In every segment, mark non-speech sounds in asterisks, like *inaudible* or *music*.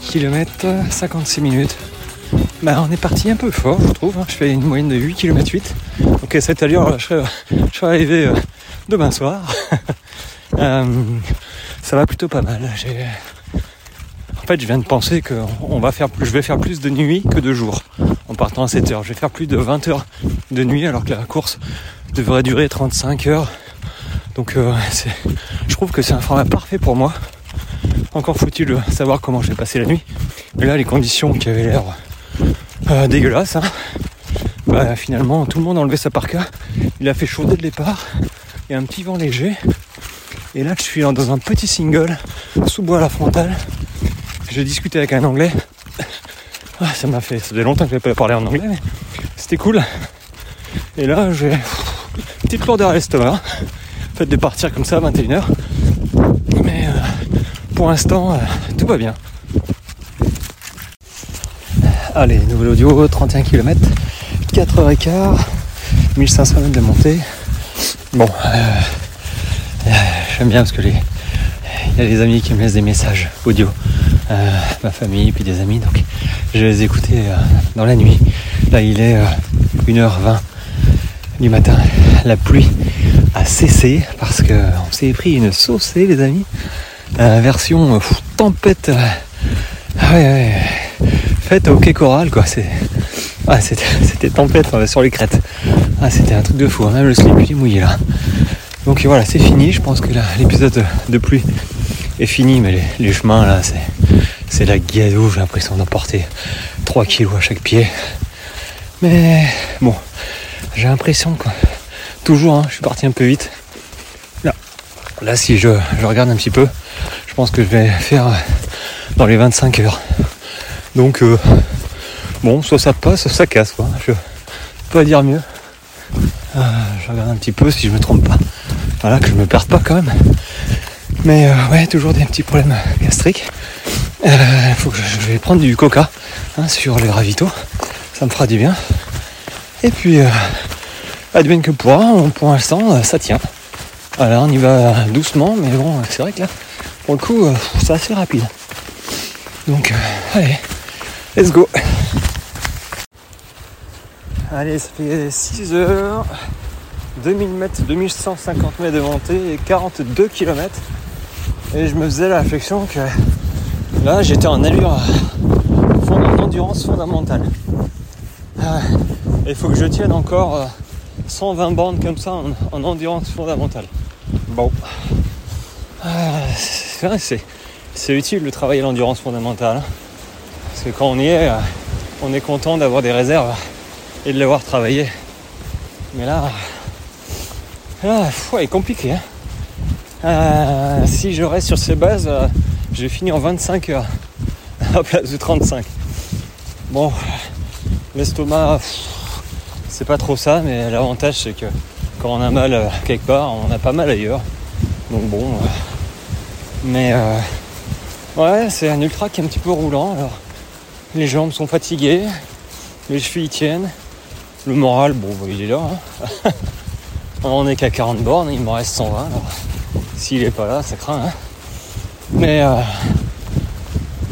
parti depuis 8 km 56 minutes. Bah, on est parti un peu fort, je trouve. hein. Je fais une moyenne de 8 km 8. Donc à cette allure, je serai, je serai arrivé euh, demain soir. *laughs* Euh, ça va plutôt pas mal. En fait, je viens de penser que on va faire, je vais faire plus de nuit que de jour en partant à 7 heures. Je vais faire plus de 20 heures de nuit alors que la course devrait durer 35 heures. Donc euh, je trouve que c'est un format parfait pour moi. Encore faut-il savoir comment je vais passer la nuit. Mais là, les conditions qui avaient l'air euh, dégueulasses, hein, bah, finalement, tout le monde a enlevé sa parka. Il a fait chaud dès le départ. Il y a un petit vent léger. Et là, je suis dans un petit single sous bois à la frontale. J'ai discuté avec un anglais. Ah, ça m'a fait. Faisait longtemps que je n'avais pas parlé en anglais, mais c'était cool. Et là, j'ai petite lourdeur à l'estomac. Le fait de partir comme ça à 21h. Pour l'instant, euh, tout va bien. Allez, nouvel audio, 31 km, 4h15, 1500 mètres de montée. Bon, euh, euh, j'aime bien parce que les, il y a des amis qui me laissent des messages audio, ma famille, puis des amis, donc je vais les écouter dans la nuit. Là, il est euh, 1h20 du matin. La pluie a cessé parce que on s'est pris une saucée, les amis. Version euh, tempête. euh, ah au quai Coral, quoi. Ah, c'était, *laughs* tempête sur les crêtes. Ah, c'était un truc de fou. hein. Même le slip il est mouillé là. Donc voilà, c'est fini. Je pense que l'épisode de, pluie est fini, mais les, chemins là, c'est, la gadoue. J'ai l'impression d'emporter 3 kilos à chaque pied. Mais bon, j'ai l'impression que toujours, hein, je suis parti un peu vite. Là, là si je, regarde un petit peu, pense que je vais faire euh, dans les 25 heures. Donc euh, bon, soit ça passe, soit ça casse quoi. Je peux pas dire mieux. Euh, je regarde un petit peu si je me trompe pas. Voilà, que je me perde pas quand même. Mais ouais, toujours des petits problèmes gastriques. Faut que je, vais prendre du coca hein, sur les ravitaux. Ça me fera du bien. Et puis, advienne que pourra, pour l'instant, ça tient. Voilà, on y va doucement, mais bon, c'est vrai que là, le coup, euh, c'est assez rapide. Donc, euh, allez, let's go. Allez, ça fait 6 heures, 2000 mètres, 2150 mètres de montée et 42 km. Et je me faisais la réflexion que là, j'étais en allure, fond- en endurance fondamentale. Ah, Il faut que je tienne encore euh, 120 bornes comme ça en, en endurance fondamentale. Bon. Ah, c'est vrai, c'est, c'est utile de travailler l'endurance fondamentale. hein. Parce que quand on y est, euh, on est content d'avoir des réserves et de l'avoir travaillé. Mais là, là ouais, compliqué. hein. Euh, si je reste sur ces bases, euh, je vais finir en 25 heures *laughs* à place de 35. Bon, l'estomac, c'est pas trop ça, mais l'avantage c'est que quand on a mal quelque part, on a pas mal ailleurs. Donc bon, mais euh, ouais, c'est un ultra qui est un petit peu roulant. Alors, les jambes sont fatiguées, les chevilles tiennent, le moral, bon, bah, il est là. hein. *laughs* on est qu'à 40 bornes, il m'en reste 120. Alors, s'il est pas là, ça craint. hein. Mais euh,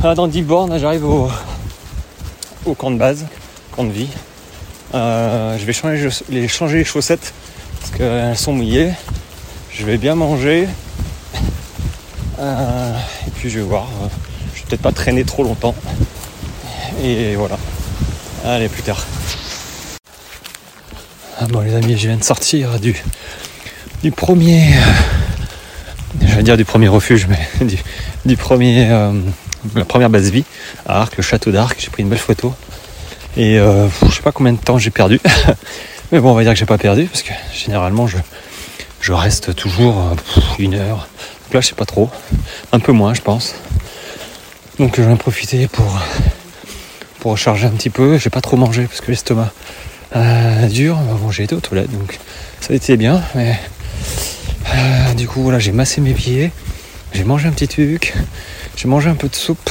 ah, dans 10 bornes, j'arrive au, camp de base, camp de vie. Euh, je vais changer les chaussettes parce qu'elles sont mouillées. Je vais bien manger. Euh, et puis je vais voir. euh, je vais peut-être pas traîner trop longtemps. Et voilà. Allez, plus tard. Ah bon les amis, je viens de sortir du, du premier. euh, je vais dire du premier refuge, mais *laughs* du, premier. la première base vie à Arc, le château d'Arc. J'ai pris une belle photo. Et je sais pas combien de temps j'ai perdu. *laughs* Mais bon, on va dire que j'ai pas perdu parce que généralement je, je reste toujours une heure. Donc là, je sais pas trop. Un peu moins, je pense. Donc je vais en profiter pour, pour recharger un petit peu. J'ai pas trop mangé parce que l'estomac euh, dur. Bon, j'ai été aux toilettes donc ça a été bien. Mais euh, du coup, voilà, j'ai massé mes pieds. J'ai mangé un petit truc. J'ai mangé un peu de soupe.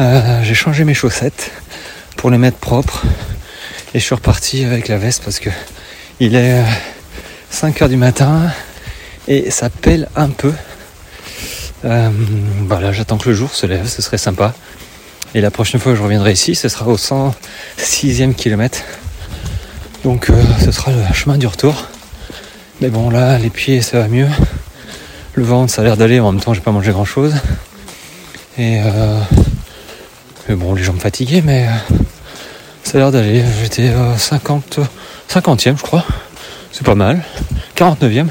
Euh, j'ai changé mes chaussettes pour les mettre propres. Et je suis reparti avec la veste parce que il est 5 heures du matin et ça pèle un peu. Euh, voilà, j'attends que le jour se lève, ce serait sympa. Et la prochaine fois que je reviendrai ici, ce sera au 106e kilomètre. Donc euh, ce sera le chemin du retour. Mais bon là, les pieds ça va mieux. Le ventre ça a l'air d'aller, en même temps j'ai pas mangé grand chose. Et euh, mais bon, les jambes fatiguées, mais ça a l'air d'aller. J'étais 50, 50e je crois. C'est pas mal. 49e.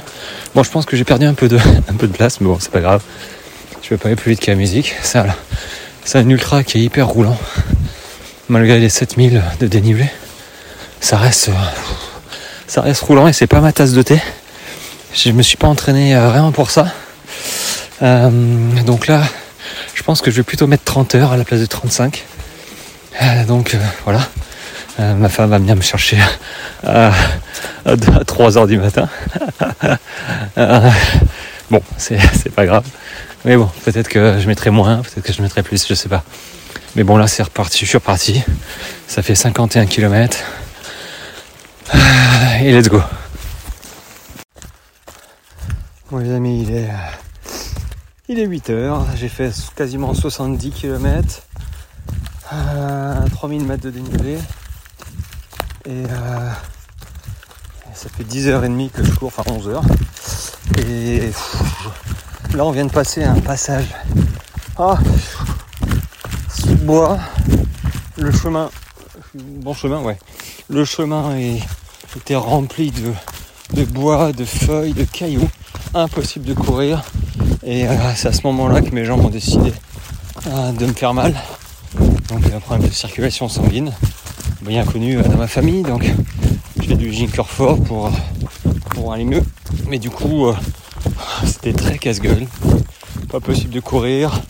Bon, je pense que j'ai perdu un peu de, *laughs* un peu de place, mais bon, c'est pas grave. Je vais pas aller plus vite que la musique. C'est un ultra qui est hyper roulant. Malgré les 7000 de dénivelé, ça reste, ça reste roulant et c'est pas ma tasse de thé. Je me suis pas entraîné euh, vraiment pour ça. Euh, donc là, je pense que je vais plutôt mettre 30 heures à la place de 35. Euh, donc voilà. Ma femme va venir me chercher à, à 3 heures du matin. *laughs* bon, c'est pas grave. Mais bon, peut-être que je mettrai moins, peut-être que je mettrai plus, je sais pas. Mais bon, là, c'est reparti, je suis reparti. Ça fait 51 km. Et let's go. Bon, les amis, il est, il est 8 heures. J'ai fait quasiment 70 km. 3000 mètres de dénivelé. Et euh, ça fait 10h30 que je cours, enfin 11h. Et là, on vient de passer un passage. Ah, sous bois. Le chemin, bon chemin, ouais. Le chemin était rempli de, bois, de feuilles, de cailloux. Impossible de courir. Et euh, c'est à ce moment-là que mes jambes ont décidé euh, de me faire mal. Donc un problème de circulation sanguine, bien connu euh, dans ma famille. Donc j'ai du ginker fort pour, pour aller mieux. Mais du coup, euh, c'était très casse-gueule. Pas possible de courir.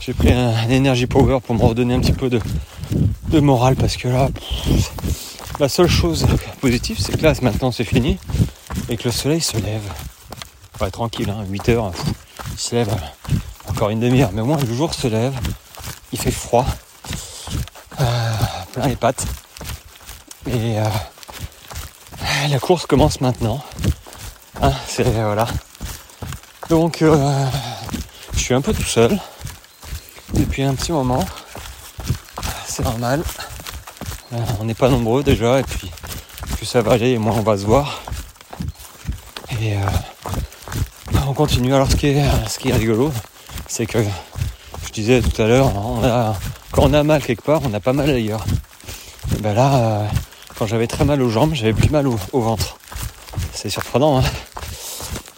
J'ai pris un, Energy Power pour me redonner un petit peu de, de morale parce que là, la seule chose positive, c'est que là, maintenant, c'est fini et que le soleil se lève. Ouais, tranquille, 8 hein, heures, il se lève encore une demi-heure, mais au moins le jour se lève, il fait froid, euh, plein les pattes. Et euh, la course commence maintenant. Hein, c'est voilà. Donc euh, je suis un peu tout seul depuis un petit moment. C'est normal. Euh, on n'est pas nombreux déjà et puis plus ça va aller et moins on va se voir. Et euh, on continue. Alors ce qui est, ce qui est rigolo, c'est que je disais tout à l'heure, quand on a mal quelque part, on a pas mal ailleurs. Et ben là, quand j'avais très mal aux jambes, j'avais plus mal au, ventre. C'est surprenant, hein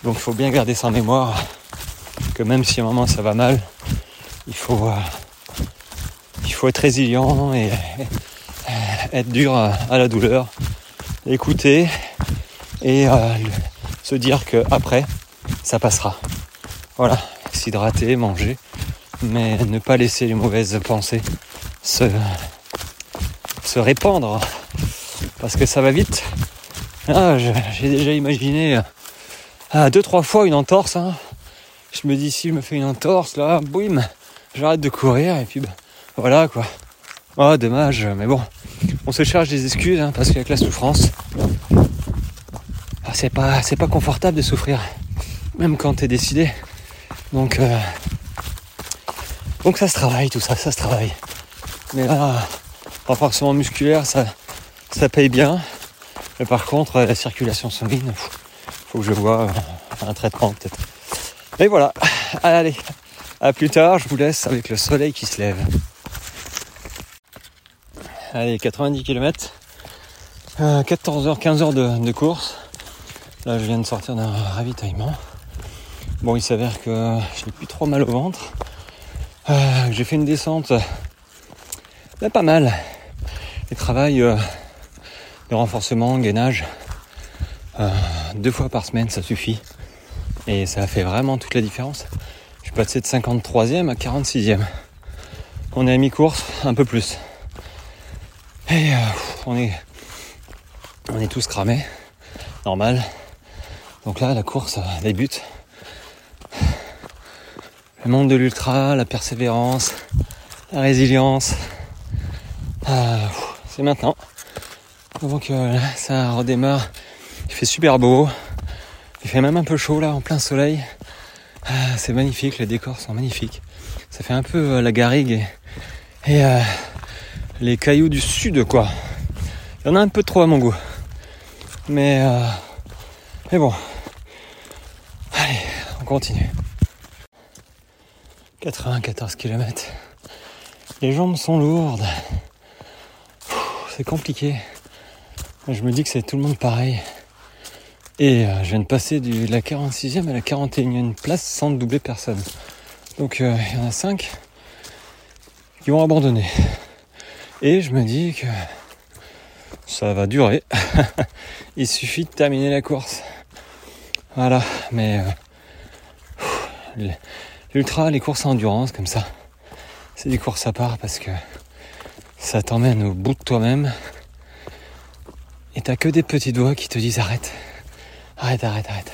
Donc il faut bien garder ça en mémoire que même si à un moment ça va mal, il faut, euh, il faut être résilient et, être dur à, la douleur, écouter et euh, se dire que après ça passera. Voilà, s'hydrater, manger, mais ne pas laisser les mauvaises pensées se, se répandre parce que ça va vite. Ah, j'ai déjà imaginé ah, deux trois fois une entorse. Hein. Je me dis si je me fais une entorse là, boum, j'arrête de courir et puis bah, voilà quoi. Oh dommage, mais bon, on se charge des excuses hein, parce qu'avec la souffrance, c'est pas pas confortable de souffrir, même quand t'es décidé. Donc euh, donc ça se travaille tout ça, ça se travaille. Mais là, renforcement musculaire, ça ça paye bien. Mais par contre, la circulation sanguine, faut que je vois un traitement peut-être. Et voilà, allez, à plus tard, je vous laisse avec le soleil qui se lève. Allez, 90 km, 14h, 15h de, course. Là, je viens de sortir d'un ravitaillement. Bon, il s'avère que j'ai plus trop mal au ventre. Euh, j'ai fait une descente, mais pas mal. Et travail euh, renforcement, gainage, euh, deux fois par semaine, ça suffit. Et ça a fait vraiment toute la différence. Je suis passé de 53e à 46e. On est à mi-course, un peu plus. Et euh, on est on est tous cramés, normal. Donc là, la course débute. Le monde de l'ultra, la persévérance, la résilience. Euh, c'est maintenant. Donc euh, ça redémarre. Il fait super beau. Il fait même un peu chaud là, en plein soleil. Ah, c'est magnifique, les décors sont magnifiques. Ça fait un peu euh, la garrigue et, euh, les cailloux du sud, quoi. Il y en a un peu trop à mon goût. Mais, euh, mais bon. Allez, on continue. 94 km. Les jambes sont lourdes. C'est compliqué. Je me dis que c'est tout le monde pareil. Et euh, je viens de passer de la 46e à la 41e place sans doubler personne. Donc euh, il y en a 5 qui vont abandonner. Et je me dis que ça va durer. *laughs* il suffit de terminer la course. Voilà, mais euh, l'ultra, les courses en endurance comme ça, c'est des courses à part parce que ça t'emmène au bout de toi-même et t'as que des petites voix qui te disent arrête, arrête, arrête, arrête.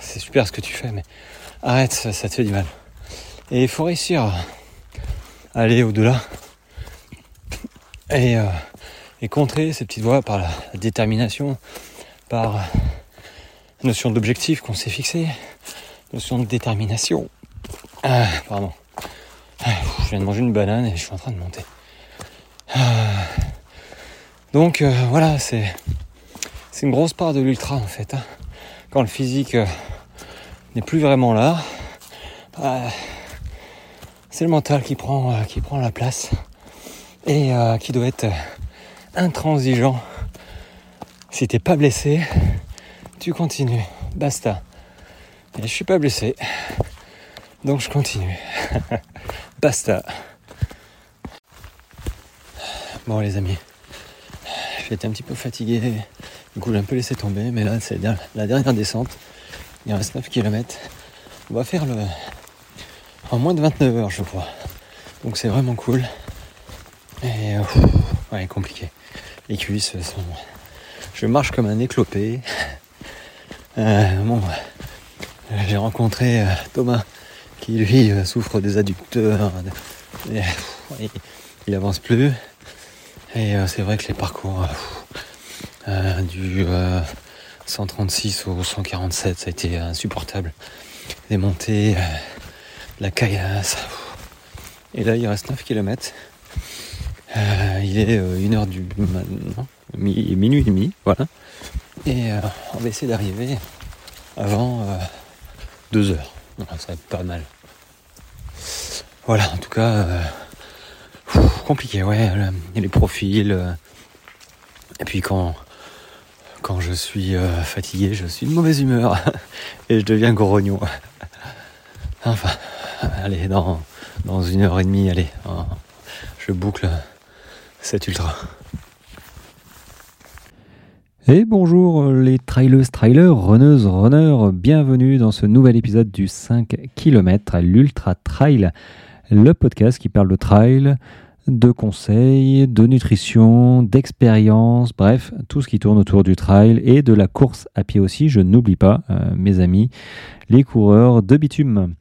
C'est super ce que tu fais, mais arrête, ça, te fait du mal. Et il faut réussir à aller au-delà et, euh, et, contrer ces petites voix par la, détermination, par la notion d'objectif qu'on s'est fixé, notion de détermination. Ah, pardon. Ah, je viens de manger une banane et je suis en train de monter. Ah. Donc euh, voilà, c'est une grosse part de l'ultra en fait. Hein. Quand le physique euh, n'est plus vraiment là, bah, c'est le mental qui prend euh, qui prend la place et qui doit être intransigeant. Si t'es pas blessé, tu continues. Basta. Et je suis pas blessé. Donc je continue. *laughs* Basta. Bon les amis, j'étais un petit peu fatigué. Du coup j'ai un peu laissé tomber, mais là c'est la dernière descente. Il reste 9 km. On va faire le en moins de 29 heures je crois. Donc c'est vraiment cool. Et ouais compliqué. Les cuisses sont. Je marche comme un éclopé. Euh, bon, j'ai rencontré euh, Thomas qui lui euh, souffre des adducteurs. il avance plus. Et euh, c'est vrai que les parcours euh, du 136 au 147, ça a été insupportable. Les montées, la caillasse. Et là, il reste 9 km. il est 1h du minuit et demi, voilà. Et on va essayer d'arriver avant 2 heures. ça va être pas mal. Voilà, en tout cas, euh, compliqué, ouais. les profils. Euh, et puis quand, quand je suis euh, fatigué, je suis de mauvaise humeur *laughs* et je deviens grognon. *laughs* enfin, allez, dans, dans une heure et demie, allez, je boucle cet ultra. Et bonjour les trailers, trailers, runneuses, runners, bienvenue dans ce nouvel épisode du 5 km, l'Ultra Trail, le podcast qui parle de trail, de conseils, de nutrition, d'expérience, bref, tout ce qui tourne autour du trail et de la course à pied aussi, je n'oublie pas euh, mes amis, les coureurs de bitume.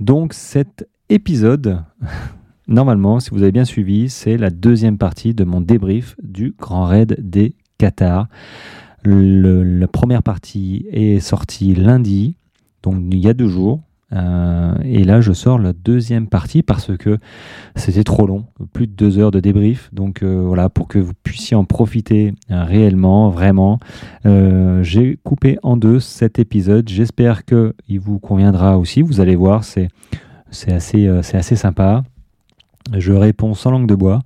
Donc cet épisode, *laughs* normalement, si vous avez bien suivi, c'est la deuxième partie de mon débrief du Grand Raid des Qatar. la première partie est sortie lundi, donc il y a deux jours. Euh, et là, je sors la deuxième partie parce que c'était trop long, plus de deux heures de débrief. Donc euh, voilà, pour que vous puissiez en profiter euh, réellement, vraiment. J'ai coupé en deux cet épisode. J'espère qu'il vous conviendra aussi. Vous allez voir, c'est assez, assez sympa. Je réponds sans langue de bois.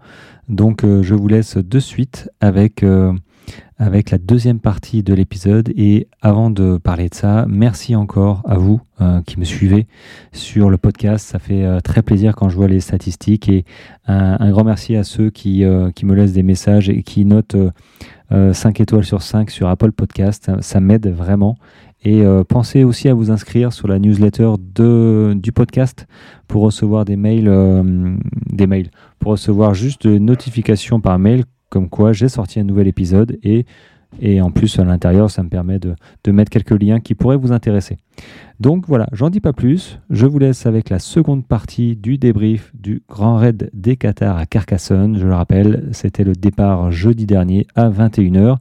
Donc je vous laisse de suite avec avec la deuxième partie de l'épisode. Et avant de parler de ça, merci encore à vous euh, qui me suivez sur le podcast. Ça fait euh, très plaisir quand je vois les statistiques. Et un, grand merci à ceux qui, euh, qui, me laissent des messages et qui notent 5 étoiles sur 5 sur Apple Podcast. Ça, m'aide vraiment. Et pensez aussi à vous inscrire sur la newsletter de, du podcast pour recevoir des mails, des mails, pour recevoir juste des notifications par mail comme quoi j'ai sorti un nouvel épisode et, et en plus à l'intérieur ça me permet de, mettre quelques liens qui pourraient vous intéresser. Donc voilà, j'en dis pas plus, je vous laisse avec la seconde partie du débrief du Grand Raid des Qatar à Carcassonne. Je le rappelle, c'était le départ jeudi dernier à 21h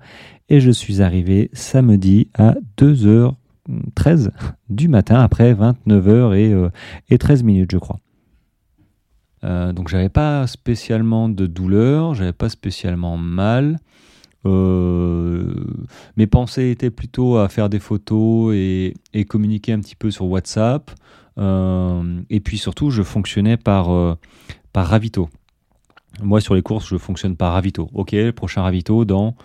et je suis arrivé samedi à 2h 13 du matin, après 29h et, et 13 minutes, je crois. Euh, donc j'avais pas spécialement de douleur, j'avais pas spécialement mal. Euh, mes pensées étaient plutôt à faire des photos et, communiquer un petit peu sur WhatsApp. Euh, et puis surtout, je fonctionnais par, par ravito. Moi, sur les courses, je fonctionne par ravito. Ok, le prochain ravito dans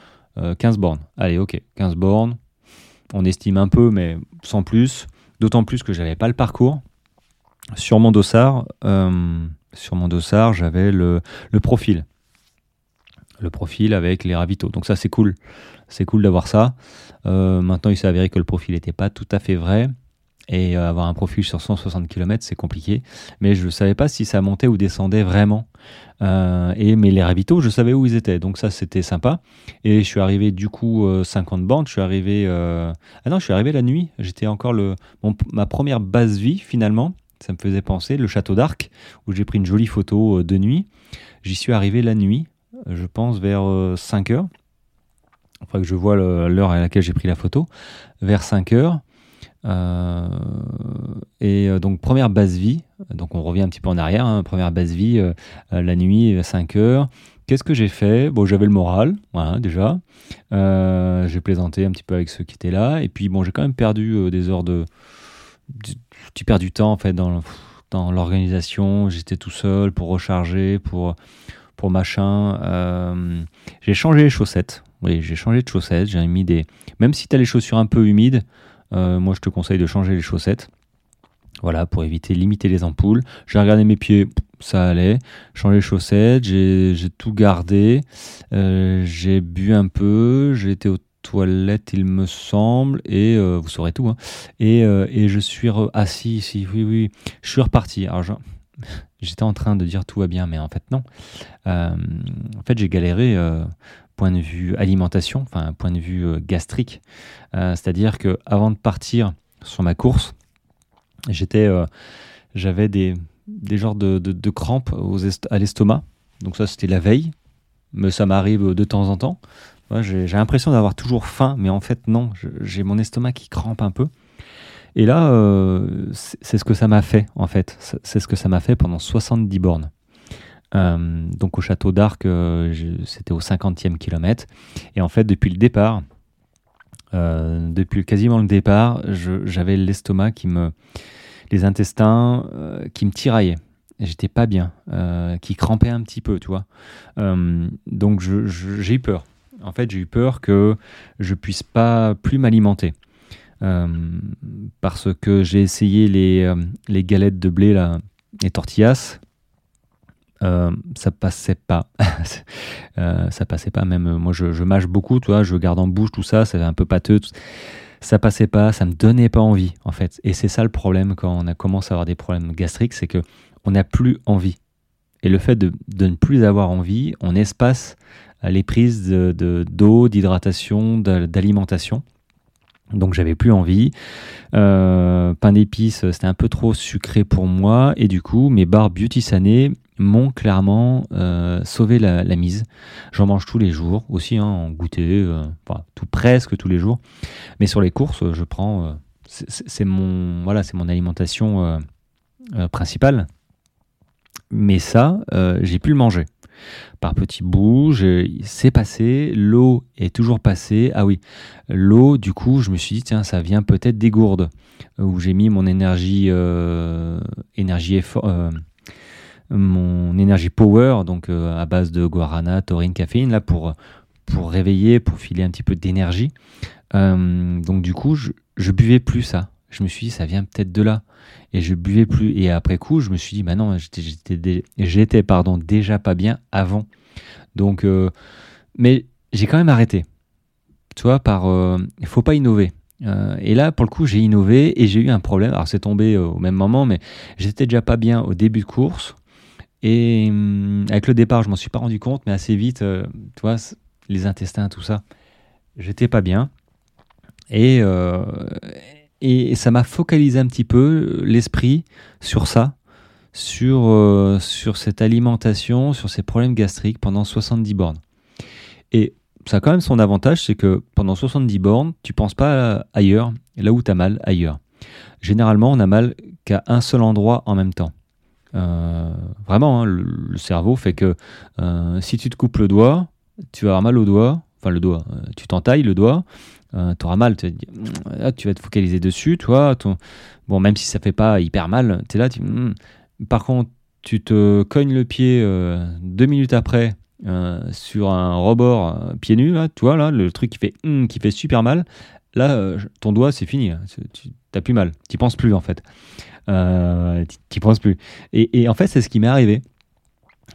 15 bornes. Allez, ok, 15 bornes. On estime un peu, mais sans plus. D'autant plus que j'avais pas le parcours. Sur mon dossard, sur mon dossard, j'avais le, profil. Le profil avec les ravitaux. Donc ça, c'est cool. C'est cool d'avoir ça. Euh, maintenant, il s'est avéré que le profil n'était pas tout à fait vrai. Et euh, avoir un profil sur 160 km, c'est compliqué. Mais je ne savais pas si ça montait ou descendait vraiment. Euh, et, mais les ravitaux, je savais où ils étaient. Donc ça, c'était sympa. Et je suis arrivé du coup 50 bandes. Je suis arrivé... Ah non, je suis arrivé la nuit. J'étais encore ma première base vie finalement ça me faisait penser, le château d'Arc, où j'ai pris une jolie photo euh, de nuit. J'y suis arrivé la nuit, euh, je pense vers 5 euh, heures. Enfin, que je vois l'heure à laquelle j'ai pris la photo, vers 5 heures. et donc première base vie, donc on revient un petit peu en arrière, hein, première base vie, la nuit, 5 heures. Qu'est-ce que j'ai fait? Bon, j'avais le moral, voilà, déjà. j'ai plaisanté un petit peu avec ceux qui étaient là. Et puis, bon, j'ai quand même perdu des heures de, tu perds du temps en fait dans, dans l'organisation. J'étais tout seul pour recharger, pour, pour machin. Euh, j'ai changé les chaussettes. Oui, j'ai changé de chaussettes. J'ai mis des. Même si tu as les chaussures un peu humides, euh, moi je te conseille de changer les chaussettes. Voilà, pour éviter, limiter les ampoules. J'ai regardé mes pieds, ça allait. Changé les chaussettes, j'ai tout gardé. Euh, j'ai bu un peu, j'ai été au toilette, il me semble, et euh, vous saurez tout. Hein. Et, euh, et, je suis assis ici, oui, oui, je suis reparti. Alors, *laughs* j'étais en train de dire tout va bien, mais en fait, non. Euh, en fait, j'ai galéré point de vue alimentation, enfin, point de vue gastrique. C'est-à-dire que avant de partir sur ma course, j'étais, j'avais des, des genres de, de, crampes aux à l'estomac. Donc ça, c'était la veille, mais ça m'arrive de temps en temps j'ai l'impression d'avoir toujours faim, mais en fait non, j'ai mon estomac qui crampe un peu. Et là, euh, c'est ce que ça m'a fait, en fait. C'est ce que ça m'a fait pendant 70 bornes. Euh, donc au château d'Arc, euh, c'était au 50e kilomètre. Et en fait, depuis le départ, depuis quasiment le départ, j'avais l'estomac qui me. les intestins qui me tiraillaient. J'étais pas bien, qui crampait un petit peu, tu vois. donc j'ai eu peur en fait, j'ai eu peur que je puisse pas plus m'alimenter. Euh, parce que j'ai essayé les, euh, les, galettes de blé, là, les tortillas. Euh, ça passait pas. *laughs* ça passait pas, même moi je, je, mâche beaucoup, tu vois, je garde en bouche tout ça, c'est un peu pâteux. Ça passait pas, ça me donnait pas envie en fait. Et c'est ça le problème quand on a commencé à avoir des problèmes gastriques, c'est que on n'a plus envie. Et le fait de, de, ne plus avoir envie, on espace les prises d'eau, de, d'hydratation, d'alimentation. Donc j'avais plus envie. Euh, pain d'épices, c'était un peu trop sucré pour moi. Et du coup, mes barres Beauty Sané m'ont clairement euh, sauvé la, mise. J'en mange tous les jours aussi, hein, en goûter, euh, tout presque tous les jours. Mais sur les courses, je prends. c'est mon, voilà, mon alimentation principale. Mais ça, j'ai pu le manger par petits bouts, c'est passé, l'eau est toujours passée. Ah oui, l'eau, du coup, je me suis dit, tiens, ça vient peut-être des gourdes, où j'ai mis mon énergie, euh, énergie effort, euh, mon énergie power, donc euh, à base de guarana, taurine, caféine, là, pour, réveiller, pour filer un petit peu d'énergie. donc du coup, je buvais plus ça. Je me suis dit, ça vient peut-être de là et je buvais plus. Et après coup, je me suis dit, bah non, j'étais pardon déjà pas bien avant. Donc, euh, mais j'ai quand même arrêté. Tu vois, par, euh, il faut pas innover. Euh, et là, pour le coup, j'ai innové et j'ai eu un problème. Alors, c'est tombé au même moment, mais j'étais déjà pas bien au début de course. Et hum, avec le départ, je m'en suis pas rendu compte, mais assez vite, tu vois, les intestins, tout ça, j'étais pas bien. Et, et ça m'a focalisé un petit peu euh, l'esprit sur ça, sur, euh, sur cette alimentation, sur ces problèmes gastriques pendant 70 bornes. Et ça a quand même son avantage, c'est que pendant 70 bornes, tu penses pas ailleurs. là où tu as mal ailleurs. Généralement, on a mal qu'à un seul endroit en même temps. Euh, vraiment, hein, le, cerveau fait que si tu te coupes le doigt, tu vas avoir mal au doigt, enfin le doigt, tu t'entailles le doigt, tu auras mal, tu vas, tu vas te focaliser dessus, toi, ton, bon, même si ça fait pas hyper mal, tu es là, tu, hmm. par contre, tu te cognes le pied deux minutes après sur un rebord pieds nus, tu vois, là, le truc qui fait, hmm, qui fait super mal, là, ton doigt, c'est fini, tu n'as plus mal, tu penses plus en fait. Euh, tu penses plus. Et, en fait, c'est ce qui m'est arrivé.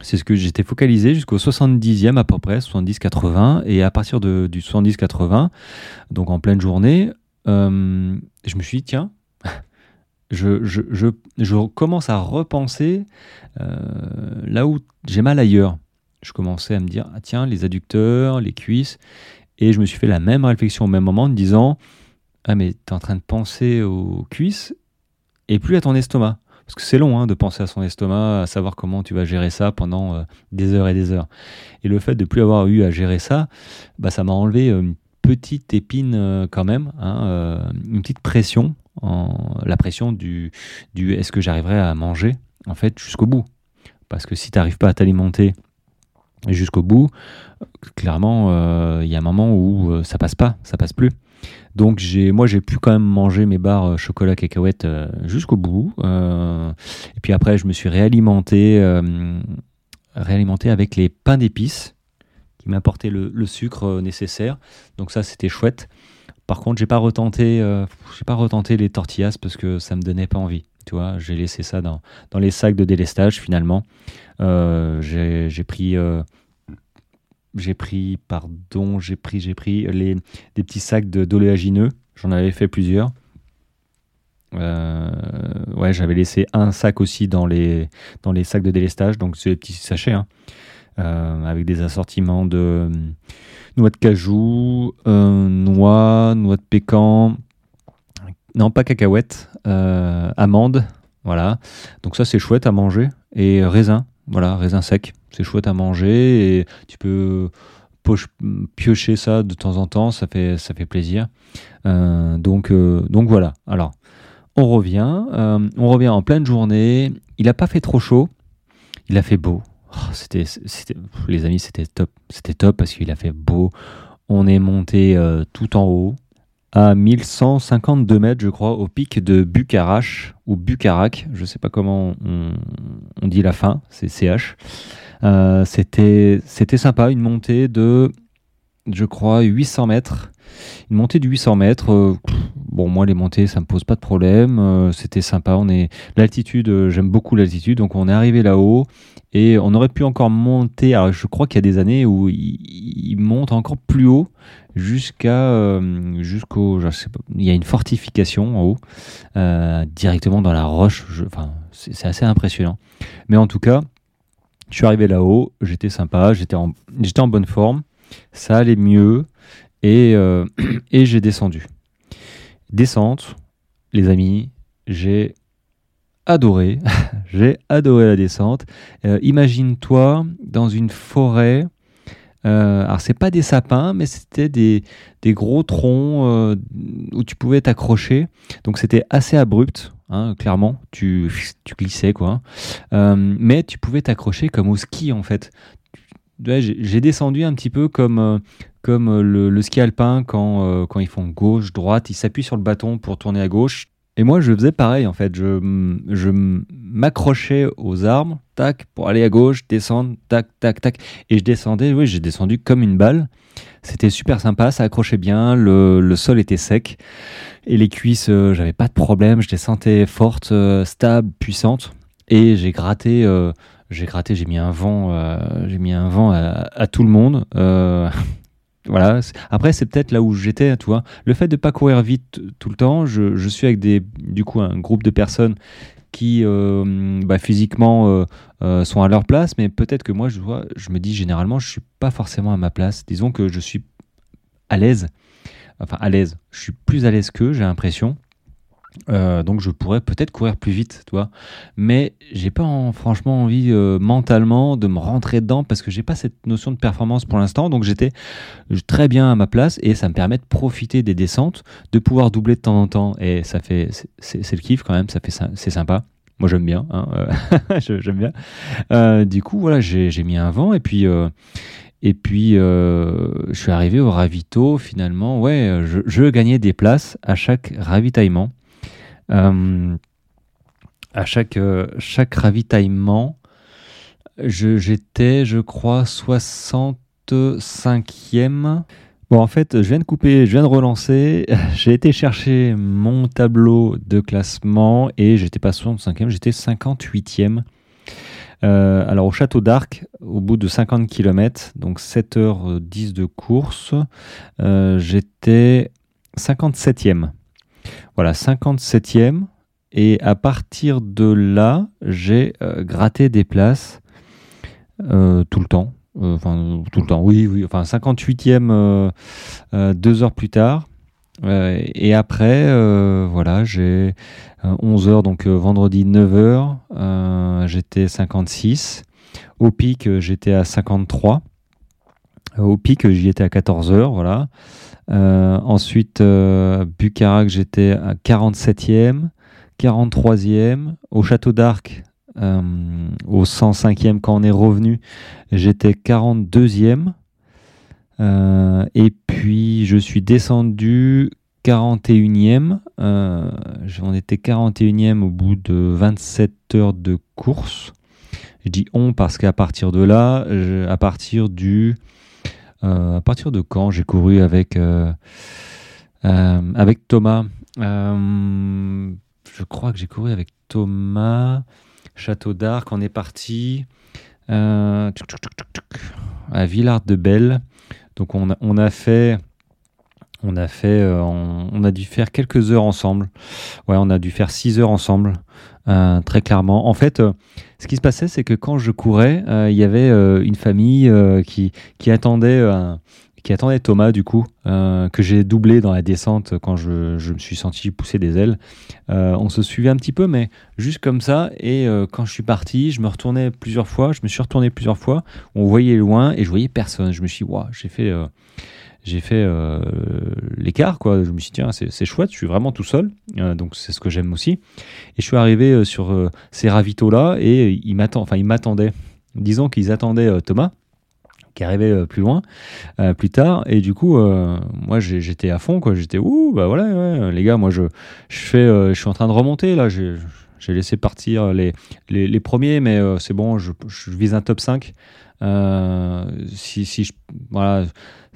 C'est ce que j'étais focalisé jusqu'au 70e à peu près, 70-80. Et à partir de, du 70-80, donc en pleine journée, euh, je me suis dit, tiens, *laughs* je, je, je, je commence à repenser euh, là où j'ai mal ailleurs. Je commençais à me dire, ah, tiens, les adducteurs, les cuisses. Et je me suis fait la même réflexion au même moment en me disant, ah mais tu es en train de penser aux cuisses et plus à ton estomac. Parce que c'est long hein, de penser à son estomac, à savoir comment tu vas gérer ça pendant euh, des heures et des heures. Et le fait de plus avoir eu à gérer ça, bah, ça m'a enlevé euh, une petite épine euh, quand même, hein, une petite pression, la pression du, du est-ce que j'arriverai à manger en fait jusqu'au bout. Parce que si tu n'arrives pas à t'alimenter jusqu'au bout, clairement, il y a un moment où ça passe pas, ça passe plus. Donc j'ai, moi j'ai pu quand même manger mes barres euh, chocolat cacahuète euh, jusqu'au bout. Euh, et puis après je me suis réalimenté, réalimenté avec les pains d'épices qui m'apportaient le, sucre nécessaire. Donc ça c'était chouette. Par contre j'ai pas retenté, j'ai pas retenté les tortillas parce que ça me donnait pas envie. Tu vois, j'ai laissé ça dans, dans les sacs de délestage finalement. j'ai pris j'ai pris, pardon, j'ai pris, j'ai pris les, des petits sacs d'oléagineux. J'en avais fait plusieurs. Euh, ouais, j'avais laissé un sac aussi dans les, dans les sacs de délestage, donc c'est des petits sachets, hein. euh, avec des assortiments de euh, noix de cajou, noix, noix de pécan, non pas cacahuètes, amandes, voilà. Donc ça c'est chouette à manger et raisin, voilà, raisin sec c'est chouette à manger et tu peux piocher ça de temps en temps, ça fait, ça fait plaisir. Euh, donc, euh, donc voilà. Alors, on revient, euh, on revient en pleine journée. Il n'a pas fait trop chaud, il a fait beau. Oh, c'était, les amis, c'était top, c'était top parce qu'il a fait beau. On est monté tout en haut à 1152 mètres, je crois, au pic de Bucarache ou Bucarac, je ne sais pas comment on, dit la fin, c'est CH. Euh, c'était sympa, une montée de, je crois, 800 mètres. Une montée de 800 mètres. Euh, bon, moi, les montées, ça me pose pas de problème. Euh, c'était sympa. On est l'altitude, j'aime beaucoup l'altitude. Donc, on est arrivé là-haut et on aurait pu encore monter. Alors, je crois qu'il y a des années où il, monte encore plus haut jusqu'à jusqu'au. Sais pas. Il y a une fortification en haut, directement dans la roche. enfin, c'est assez impressionnant. Mais en tout cas, je suis arrivé là-haut, j'étais sympa, j'étais en, j'étais en bonne forme, ça allait mieux et, euh, *clears throat* et j'ai descendu. Descente, les amis, j'ai adoré, *laughs* j'ai adoré la descente. Euh, imagine-toi dans une forêt. Euh, alors c'est pas des sapins, mais c'était des, des, gros troncs euh, où tu pouvais t'accrocher. Donc c'était assez abrupt. Hein, clairement, tu, tu, glissais quoi. Euh, mais tu pouvais t'accrocher comme au ski en fait. J'ai descendu un petit peu comme, comme euh, le, ski alpin quand, quand ils font gauche, droite, ils s'appuient sur le bâton pour tourner à gauche. Et moi, je faisais pareil en fait. Je, je m'accrochais aux arbres, tac, pour aller à gauche, descendre, tac, tac, tac. Et je descendais, oui, j'ai descendu comme une balle. C'était super sympa, ça accrochait bien, le, le sol était sec. Et les cuisses, euh, j'avais pas de problème, je les sentais fortes, euh, stables, puissantes. Et j'ai gratté, euh, j'ai gratté, j'ai mis un vent, j'ai mis un vent à, tout le monde. Voilà. Après, c'est peut-être là où j'étais, tu vois. Le fait de pas courir vite tout le temps, je, je, suis avec des, du coup, un groupe de personnes qui bah, physiquement sont à leur place, mais peut-être que moi, je, vois, je me dis généralement, je suis pas forcément à ma place. Disons que je suis à l'aise enfin à l'aise. Je suis plus à l'aise qu'eux, j'ai l'impression. Euh, donc je pourrais peut-être courir plus vite, tu vois. Mais j'ai pas franchement envie euh, mentalement de me rentrer dedans parce que j'ai pas cette notion de performance pour l'instant. Donc j'étais très bien à ma place et ça me permet de profiter des descentes, de pouvoir doubler de temps en temps et ça fait c'est le kiff quand même, ça fait c'est sympa. Moi j'aime bien, hein, euh, *laughs* j'aime bien. du coup voilà j'ai mis un vent et puis et puis, je suis arrivé au ravito, finalement, ouais, je, je, gagnais des places à chaque ravitaillement. Euh, à chaque, euh, ravitaillement, j'étais, je, crois, 65e. Bon, en fait, je viens de couper, je viens de relancer. *laughs* J'ai été chercher mon tableau de classement et j'étais pas 65e, j'étais 58e. Euh, alors au château d'Arc, au bout de 50 km, donc 7h10 de course, j'étais 57e. Voilà, 57e. Et à partir de là, j'ai euh, gratté des places euh, tout le temps. Euh, enfin, tout le temps, oui, oui. Enfin, 58e deux heures plus tard. et après, voilà, j'ai 11 heures, donc vendredi 9 heures, j'étais 56. Au pic, j'étais à 53. Au pic, j'y étais à 14 heures, voilà. Euh, ensuite, euh, Bucarac, j'étais à 47e, 43e. Au Château d'Arc, euh, au 105e, quand on est revenu, j'étais 42e. et puis, je suis descendu 41e. on était 41e au bout de 27 heures de course. Je dis on parce qu'à partir de là, à partir du euh, à partir de quand j'ai couru avec, euh, euh, avec Thomas Je crois que j'ai couru avec Thomas. Château d'Arc, on est parti à Villard de Belle. Donc on a, on a fait on a fait on, a dû faire quelques heures ensemble ouais on a dû faire six heures ensemble très clairement en fait ce qui se passait, c'est que quand je courais, euh, il y avait euh, une famille euh, qui, attendait, Thomas, du coup, que j'ai doublé dans la descente quand je, me suis senti pousser des ailes. on se suivait un petit peu, mais juste comme ça. Et quand je suis parti, je me retournais plusieurs fois, je me suis retourné plusieurs fois. On voyait loin et je voyais personne. Je me suis dit, waouh, j'ai fait j'ai fait euh, l'écart, quoi. Je me suis dit, tiens, c'est chouette, je suis vraiment tout seul, euh, donc c'est ce que j'aime aussi. Et je suis arrivé euh, sur ces ravitaux-là et ils m'attendaient. Disons qu'ils attendaient Thomas, qui arrivait plus loin, plus tard. Et du coup, moi, j'étais à fond, quoi. J'étais, ouh, bah voilà, les gars, moi, je, je, fais, je suis en train de remonter, là. J'ai laissé partir les, les, premiers, mais c'est bon, je, je, vise un top 5. si, si je, voilà,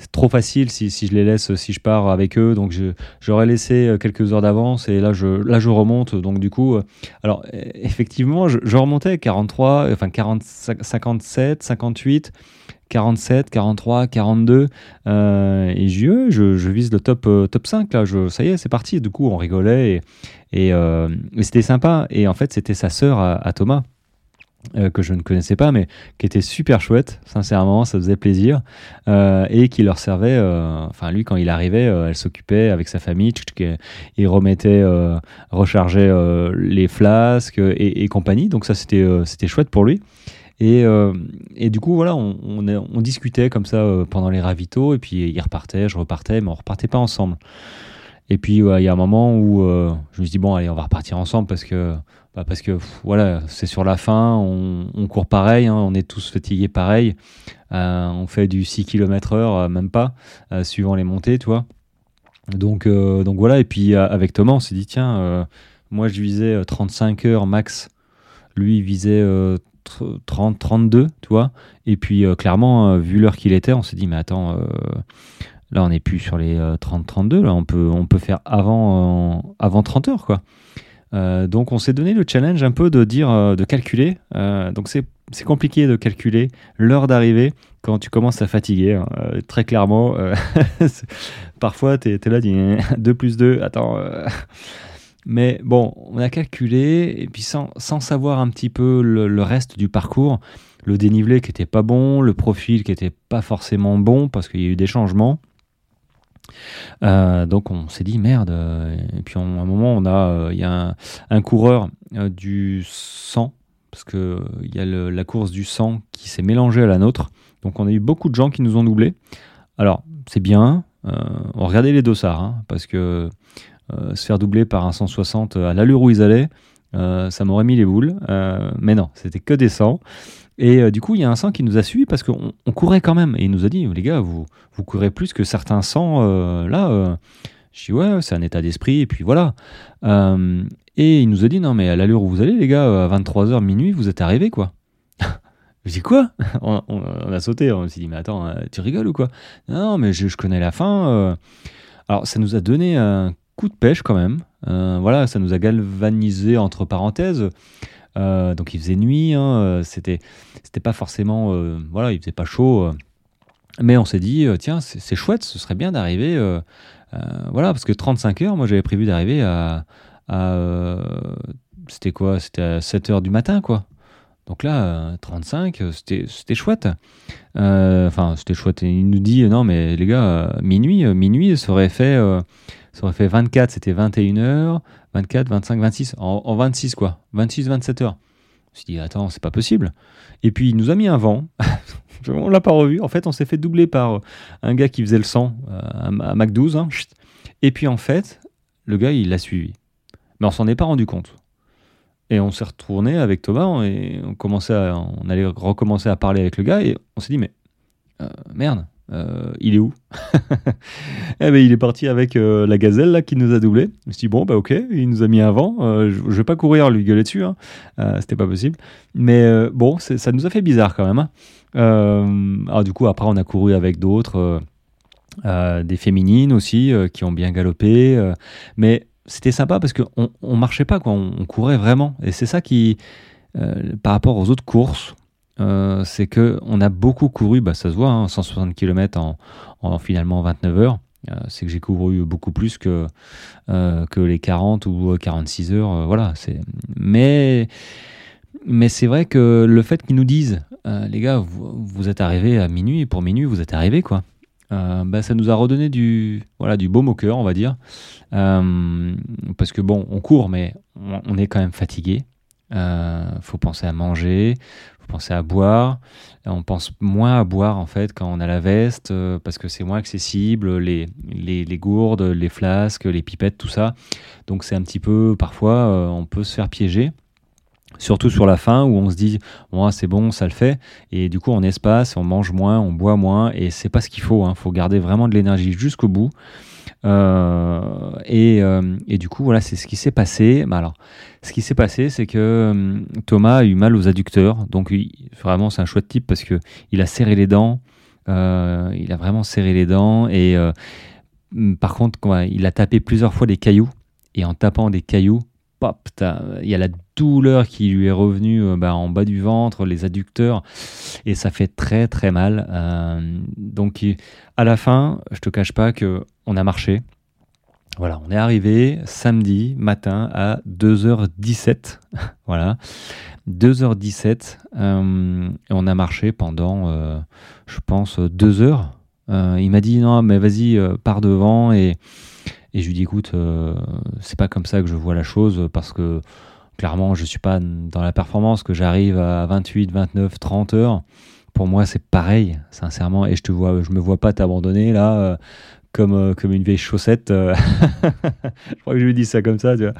c'est trop facile si, si, je les laisse, si je pars avec eux. Donc j'aurais laissé euh, quelques heures d'avance et là je, là je remonte. Donc du coup, euh, alors e, effectivement, je, remontais 43, enfin 40, 57, 58. 47, 43, 42. et je, je, je, vise le top, euh, top 5. Là, je, ça y est, c'est parti. Du coup, on rigolait et, et, c'était sympa. Et en fait, c'était sa sœur à Thomas. Euh, que je ne connaissais pas, mais qui était super chouette, sincèrement, ça faisait plaisir, euh, et qui leur servait, euh, enfin lui quand il arrivait, elle s'occupait avec sa famille, il remettait, rechargeait les flasques et, compagnie, donc ça c'était c'était chouette pour lui. Et, et, du coup, voilà, on, on, discutait comme ça pendant les ravitaux, et puis il repartait, je repartais, mais on repartait pas ensemble. Et puis il y a un moment où je me suis dit, bon, allez, on va repartir ensemble parce que bah, parce que voilà, c'est sur la fin, on, court pareil, hein, on est tous fatigués pareil, euh, on fait du 6 km heure, euh, même pas, euh, suivant les montées, tu. Donc, donc voilà, et puis avec Thomas, on s'est dit, tiens, moi je visais 35 heures max, lui il visait 30, 32, tu vois. Et puis clairement, vu l'heure qu'il était, on s'est dit, mais attends, là on n'est plus sur les 30-32, là on peut, on peut faire avant, avant 30 heures, quoi. Euh, donc on s'est donné le challenge un peu de dire, euh, de calculer. Euh, donc c'est compliqué de calculer l'heure d'arrivée quand tu commences à fatiguer. Hein. très clairement, *laughs* parfois tu es, là, 2 plus 2, attends. Mais bon, on a calculé, et puis sans, sans savoir un petit peu le, reste du parcours, le dénivelé qui était pas bon, le profil qui était pas forcément bon parce qu'il y a eu des changements. donc on s'est dit merde. Et puis à un moment, on a, il y a un, coureur du 100 parce que il y a la course du 100 qui s'est mélangée à la nôtre. Donc on a eu beaucoup de gens qui nous ont doublés. Alors c'est bien. on regardait les dossards hein, parce que se faire doubler par un 160 à l'allure où ils allaient, ça m'aurait mis les boules. mais non, c'était que des 100. Et euh, du coup, il y a un sang qui nous a suivis parce qu'on courait quand même. Et il nous a dit, les gars, vous, vous courez plus que certains sangs euh, là. Euh. Je dis, ouais, c'est un état d'esprit. Et puis voilà. et il nous a dit, non, mais à l'allure où vous allez, les gars, à 23h, minuit, vous êtes arrivés, quoi. *laughs* je dis, quoi? On, a sauté. On s'est dit, mais attends, tu rigoles ou quoi? Non, mais je connais la fin. Alors, ça nous a donné un coup de pêche quand même. voilà, ça nous a galvanisé, entre parenthèses. Euh, donc il faisait nuit, hein, euh, c'était c'était pas forcément euh, voilà, il faisait pas chaud, mais on s'est dit tiens c'est chouette, ce serait bien d'arriver voilà parce que 35 heures, moi j'avais prévu d'arriver à, c'était quoi, c'était à 7 heures du matin quoi. Donc là, 35, c'était chouette. Enfin, c'était chouette. il nous dit, non, mais les gars, minuit, minuit, ça aurait fait, ça aurait fait 24, c'était 21 heures. 24, 25, 26, en, 26 quoi, 26, 27 heures. On s'est dit, attends, c'est pas possible. Et puis il nous a mis un vent, *laughs* on l'a pas revu. En fait, on s'est fait doubler par euh, un gars qui faisait le 100 euh, à Mac 12. Hein. Et puis en fait, le gars, il l'a suivi. Mais on s'en est pas rendu compte. Et on s'est retourné avec Thomas et on, commençait on allait recommencer à parler avec le gars et on s'est dit, mais euh, merde, euh, il est où *laughs* eh ben, Il est parti avec euh, la gazelle là, qui nous a doublé. Je me suis dit, bon, bah ok, il nous a mis un vent. Euh, je, ne vais pas courir lui gueuler dessus, hein. c'était pas possible. Mais bon, ça nous a fait bizarre quand même. Hein. alors, du coup, après, on a couru avec d'autres, des féminines aussi, qui ont bien galopé. mais c'était sympa parce qu'on on marchait pas, quoi, on courait vraiment. Et c'est ça qui, par rapport aux autres courses, euh, c'est que on a beaucoup couru, bah, ça se voit, 160 hein, km en, finalement 29 heures. Euh, c'est que j'ai couru beaucoup plus que, euh, que les 40 ou 46 heures. voilà, c'est... Mais, mais c'est vrai que le fait qu'ils nous disent, les gars, vous, êtes arrivés à minuit, et pour minuit, vous êtes arrivés, quoi. Bah, ça nous a redonné du, voilà, du baume au cœur, on va dire. parce que bon, on court, mais on, est quand même fatigué. Il faut penser à manger, penser à boire. On pense moins à boire en fait quand on a la veste euh, parce que c'est moins accessible, les, les, gourdes, les flasques, les pipettes, tout ça. Donc c'est un petit peu, parfois, euh, on peut se faire piéger. Surtout sur la fin où on se dit moi c'est bon ça le fait et du coup on espace on mange moins on boit moins et c'est pas ce qu'il faut il hein. faut garder vraiment de l'énergie jusqu'au bout et, euh, et, du coup, voilà, c'est ce qui s'est passé. Bah, alors, ce qui s'est passé, c'est que euh, Thomas a eu mal aux adducteurs. Donc, vraiment, c'est un chouette type parce que il a serré les dents. il a vraiment serré les dents. Et par contre, il a tapé plusieurs fois des cailloux. Et en tapant des cailloux, il y a la douleur qui lui est revenue bah, en bas du ventre, les adducteurs, et ça fait très très mal. donc à la fin, je te cache pas que on a marché. Voilà, on est arrivé samedi matin à 2h17. *laughs* voilà, 2h17. Euh, on a marché pendant, euh, je pense, deux heures. Euh, il m'a dit non, mais vas-y, pars devant. Et, et je lui dis écoute, c'est pas comme ça que je vois la chose parce que clairement, je suis pas dans la performance, que j'arrive à 28, 29, 30 heures pour moi c'est pareil sincèrement et je te vois je me vois pas t'abandonner là comme, euh, comme une vieille chaussette. Euh, *laughs* je crois que je lui dis ça comme ça, tu vois.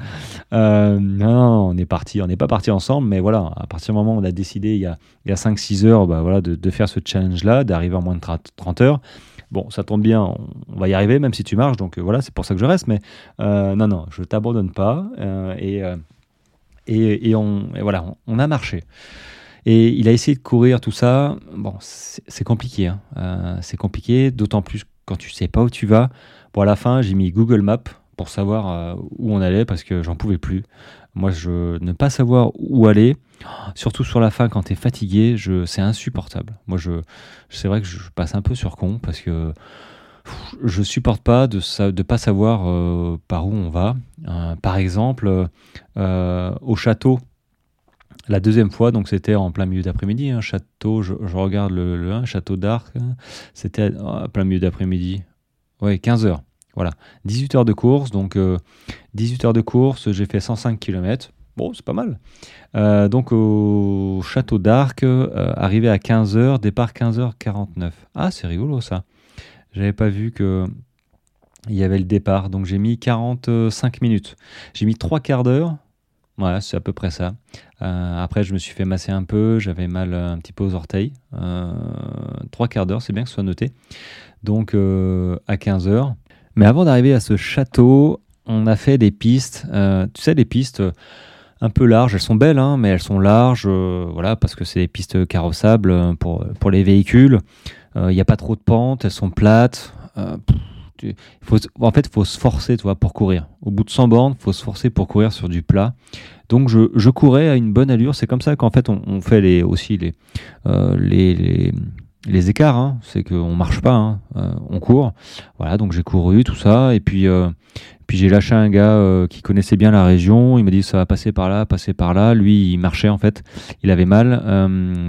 Euh, non, on est parti, on n'est pas parti ensemble, mais voilà, à partir du moment où on a décidé il y a, a 5-6 heures bah, voilà, de, de, faire ce challenge-là, d'arriver en moins de 30 heures. Bon, ça tombe bien, on, va y arriver, même si tu marches, donc voilà, c'est pour ça que je reste, mais non, non, je t'abandonne pas. et, et, et, on, et voilà, on, a marché. Et il a essayé de courir tout ça. Bon, c'est compliqué. Hein. c'est compliqué, d'autant plus quand tu sais pas où tu vas. Bon, à la fin, j'ai mis Google Maps pour savoir euh, où on allait parce que j'en pouvais plus. Moi, je ne pas savoir où aller, surtout sur la fin quand tu es fatigué, c'est insupportable. Moi, c'est vrai que je passe un peu sur con parce que je supporte pas de ne pas savoir euh, par où on va. Euh, par exemple, au château, la deuxième fois, donc c'était en plein milieu d'après-midi, un château, je, regarde le, château d'Arc, hein. c'était en plein milieu d'après-midi, ouais, 15 heures. Voilà, 18 heures de course, donc 18 heures de course, j'ai fait 105 km. Bon, c'est pas mal. donc au château d'Arc, arrivé à 15h, départ 15h49. Ah, c'est rigolo ça. J'avais pas vu que il y avait le départ, donc j'ai mis 45 minutes. J'ai mis 3 quarts d'heure. Voilà, c'est à peu près ça. après, je me suis fait masser un peu, j'avais mal un petit peu aux orteils. Trois quarts d'heure, c'est bien que ce soit noté. Donc à 15 heures. Mais avant d'arriver à ce château, on a fait des pistes. tu sais, des pistes un peu larges. Elles sont belles, hein, mais elles sont larges, voilà, parce que c'est des pistes carrossables pour, pour les véhicules. Il n'y a pas trop de pentes, elles sont plates. en fait, il faut se forcer tu vois, pour courir. Au bout de 100 bornes, il faut se forcer pour courir sur du plat. Donc je, je courais à une bonne allure. C'est comme ça qu'en fait on, fait les, aussi les, les, les écarts, hein, c'est qu'on marche pas, hein, euh, on court. Voilà, donc j'ai couru tout ça, et puis euh, puis j'ai lâché un gars euh, qui connaissait bien la région. Il m'a dit ça va passer par là, passer par là. Lui, il marchait en fait, il avait mal,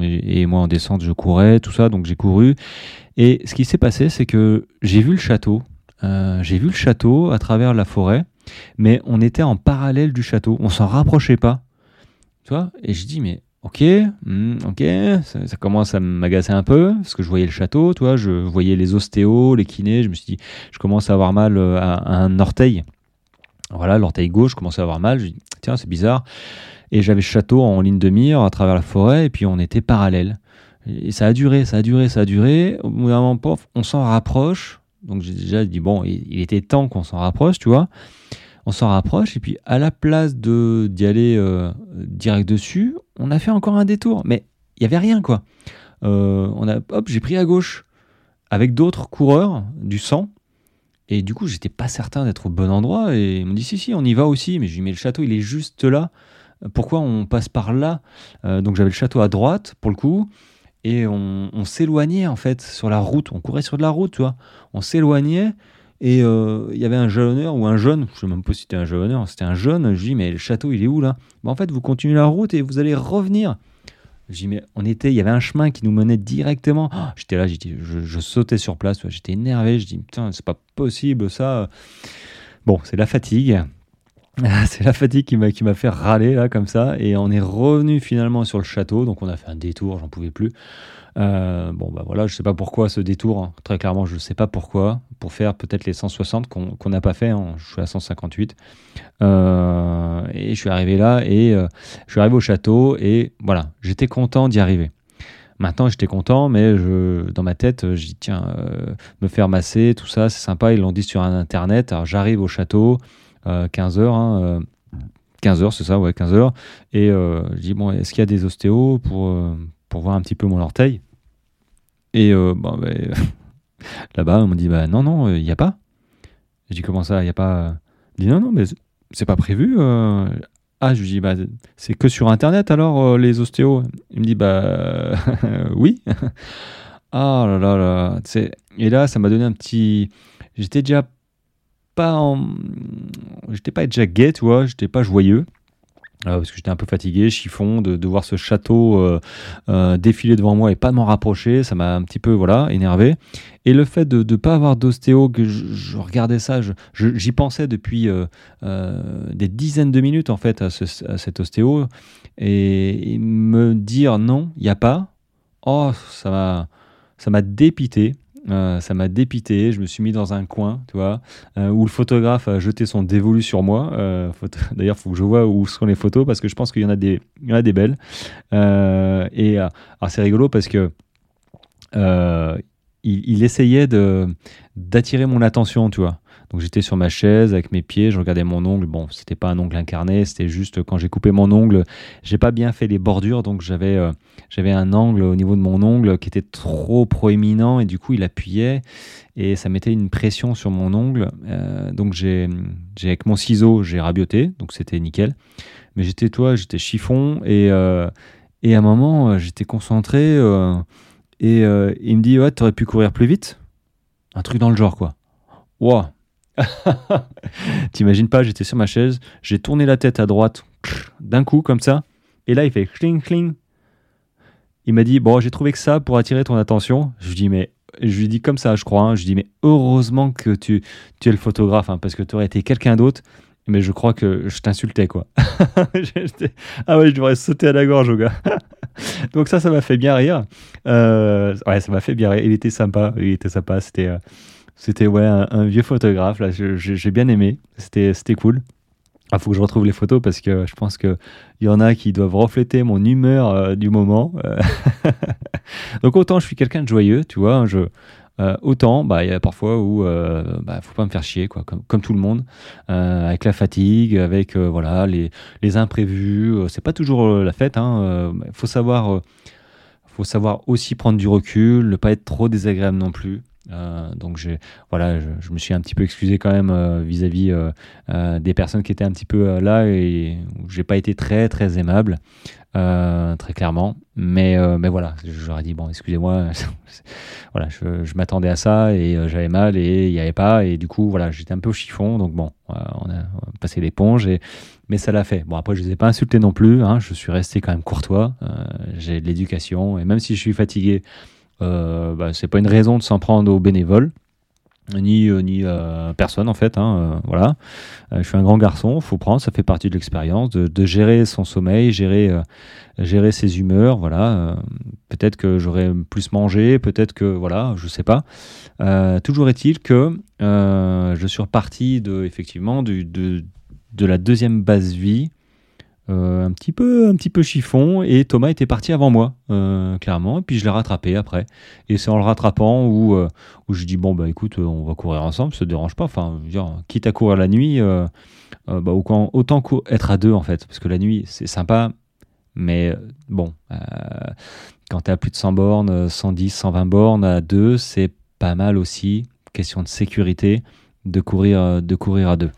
et, moi en descente je courais, tout ça, donc j'ai couru. Et ce qui s'est passé, c'est que j'ai vu le château, j'ai vu le château à travers la forêt, mais on était en parallèle du château, on s'en rapprochait pas, tu vois? Et je dis mais Ok, hmm, ok, ça, commence à m'agacer un peu, parce que je voyais le château, toi, je voyais les ostéos, les kinés, je me suis dit, je commence à avoir mal euh, à, un orteil. Voilà, l'orteil gauche, je commençais à avoir mal, je dis, tiens, c'est bizarre. Et j'avais le château en ligne de mire à travers la forêt, et puis on était parallèles. Et ça a duré, ça a duré, ça a duré. Au bout d'un moment, on s'en rapproche. Donc j'ai déjà dit, bon, il était temps qu'on s'en rapproche, tu vois on s'en rapproche et puis à la place de d'y aller euh, direct dessus, on a fait encore un détour, mais il y avait rien quoi. Euh, on a hop, j'ai pris à gauche avec d'autres coureurs du sang et du coup j'étais pas certain d'être au bon endroit et ils m'ont dit si si on y va aussi, mais je lui le château il est juste là. Pourquoi on passe par là? Euh, Donc j'avais le château à droite pour le coup et on, on s'éloignait en fait sur la route. On courait sur de la route, tu vois. On s'éloignait et euh, il y avait un jalonneur ou un jeune, je ne sais même pas si c'était un jalonneur, c'était un jeune. Je dis, mais le château, il est où là? En fait, vous continuez la route et vous allez revenir. Je dis, mais on était, il y avait un chemin qui nous menait directement. Oh, j'étais là, je, je, sautais sur place, j'étais énervé. Je dis, putain, c'est pas possible ça. Bon, c'est la fatigue. *laughs* c'est la fatigue qui m'a qui m'a fait râler là comme ça et on est revenu finalement sur le château donc on a fait un détour j'en pouvais plus euh, bon, bah voilà, je sais pas pourquoi ce détour, hein. très clairement, je sais pas pourquoi, pour faire peut-être les 160 qu'on n'a pas fait, hein. je suis à 158. Euh, et je suis arrivé là, et euh, je suis arrivé au château, et voilà, j'étais content d'y arriver. Maintenant, j'étais content, mais dans ma tête, je dis tiens, me faire masser, tout ça, c'est sympa, ils l'ont dit sur internet. Alors j'arrive au château, 15 heures, 15 heures, c'est ça, ouais, 15 heures. Et je dis, bon, est-ce qu'il y a des ostéos pour, pour voir un petit peu mon orteil. Et euh, bah, *laughs* là-bas, on me dit bah, non, non, il n'y a pas. Je dis comment ça, il n'y a pas. Il dit non, non, mais c'est pas prévu. Euh. Ah, je lui dis bah, c'est que sur Internet alors euh, les ostéos? Il me dit bah *laughs* oui. *laughs* ah là là là. Et là, ça m'a donné un petit. J'étais déjà pas en. J'étais pas déjà gay, tu vois, j'étais pas joyeux. Euh, parce que j'étais un peu fatigué, chiffon, de, voir ce château euh, euh, défiler devant moi et pas m'en rapprocher, ça m'a un petit peu voilà énervé. Et le fait de ne pas avoir d'ostéo, que je, regardais ça, j'y pensais depuis des dizaines de minutes en fait à, cet ostéo, et, me dire non, il n'y a pas, oh ça m'a ça m'a dépité. Euh, ça m'a dépité, je me suis mis dans un coin, tu vois, euh, où le photographe a jeté son dévolu sur moi. Euh, *laughs* d'ailleurs, il faut que je vois où sont les photos parce que je pense qu'il y en a des, y en a des belles. et c'est rigolo parce que il, il, essayait d'attirer mon attention, tu vois. Donc j'étais sur ma chaise avec mes pieds, je regardais mon ongle. Bon, c'était pas un ongle incarné, c'était juste quand j'ai coupé mon ongle, j'ai pas bien fait les bordures, donc j'avais euh, un angle au niveau de mon ongle qui était trop proéminent et du coup il appuyait et ça mettait une pression sur mon ongle. Euh, donc j'ai avec mon ciseau j'ai rabioté, donc c'était nickel. Mais j'étais toi, j'étais chiffon et euh, et à un moment j'étais concentré et il me dit ouais t'aurais pu courir plus vite, un truc dans le genre quoi. Wow, *laughs* T'imagines pas, j'étais sur ma chaise, j'ai tourné la tête à droite d'un coup comme ça, et là il fait cling cling. Il m'a dit bon j'ai trouvé que ça pour attirer ton attention. Je lui dis mais je lui dis comme ça, je crois. Hein, je dis, mais heureusement que tu, tu es le photographe, hein, parce que tu aurais été quelqu'un d'autre. Mais je crois que je t'insultais, quoi. *laughs* ah ouais, je devrais sauter à la gorge au gars. *laughs* Donc ça, ça m'a fait bien rire. Euh, ouais, ça m'a fait bien rire. Il était sympa. Il était sympa. C'était, euh, c'était ouais, un, vieux photographe. Là, j'ai bien aimé. C'était, cool. Il ah, faut que je retrouve les photos parce que je pense qu'il y en a qui doivent refléter mon humeur euh, du moment. *laughs* Donc autant je suis quelqu'un de joyeux, tu vois, je, euh, autant, bah, il y a parfois où euh, bah, faut pas me faire chier, quoi, comme, tout le monde, euh, avec la fatigue, avec voilà les, les imprévus. c'est pas toujours la fête. Il hein, faut savoir, faut savoir aussi prendre du recul, ne pas être trop désagréable non plus. Donc j'ai voilà, je, me suis un petit peu excusé quand même vis-à-vis des personnes qui étaient un petit peu là et où j'ai pas été très très aimable. Euh, très clairement. Mais, euh, mais voilà, j'aurais dit, bon, excusez-moi, *laughs* voilà, je, m'attendais à ça et euh, j'avais mal et il n'y avait pas. Et du coup, voilà, j'étais un peu au chiffon. Donc bon, on a, passé l'éponge, mais ça l'a fait. Bon, après, je les ai pas insultés non plus. Hein, je suis resté quand même courtois. J'ai de l'éducation et même si je suis fatigué, bah, c'est pas une raison de s'en prendre aux bénévoles ni euh, ni euh, personne en fait hein, euh, voilà. Je suis un grand garçon faut prendre ça fait partie de l'expérience de, gérer son sommeil gérer gérer ses humeurs voilà. Peut-être que j'aurais plus mangé peut-être que voilà je sais pas. Toujours est-il que je suis reparti de effectivement de, de la deuxième base vie euh, un petit peu un petit peu chiffon et Thomas était parti avant moi euh, clairement et puis je l'ai rattrapé après. Et c'est en le rattrapant où, euh, où je dis bon bah écoute on va courir ensemble ça te dérange pas. Enfin quitte à courir la nuit bah, autant être à deux en fait parce que la nuit c'est sympa mais bon quand tu as plus de 100 bornes 110 120 bornes à deux c'est pas mal aussi question de sécurité de courir de courir à deux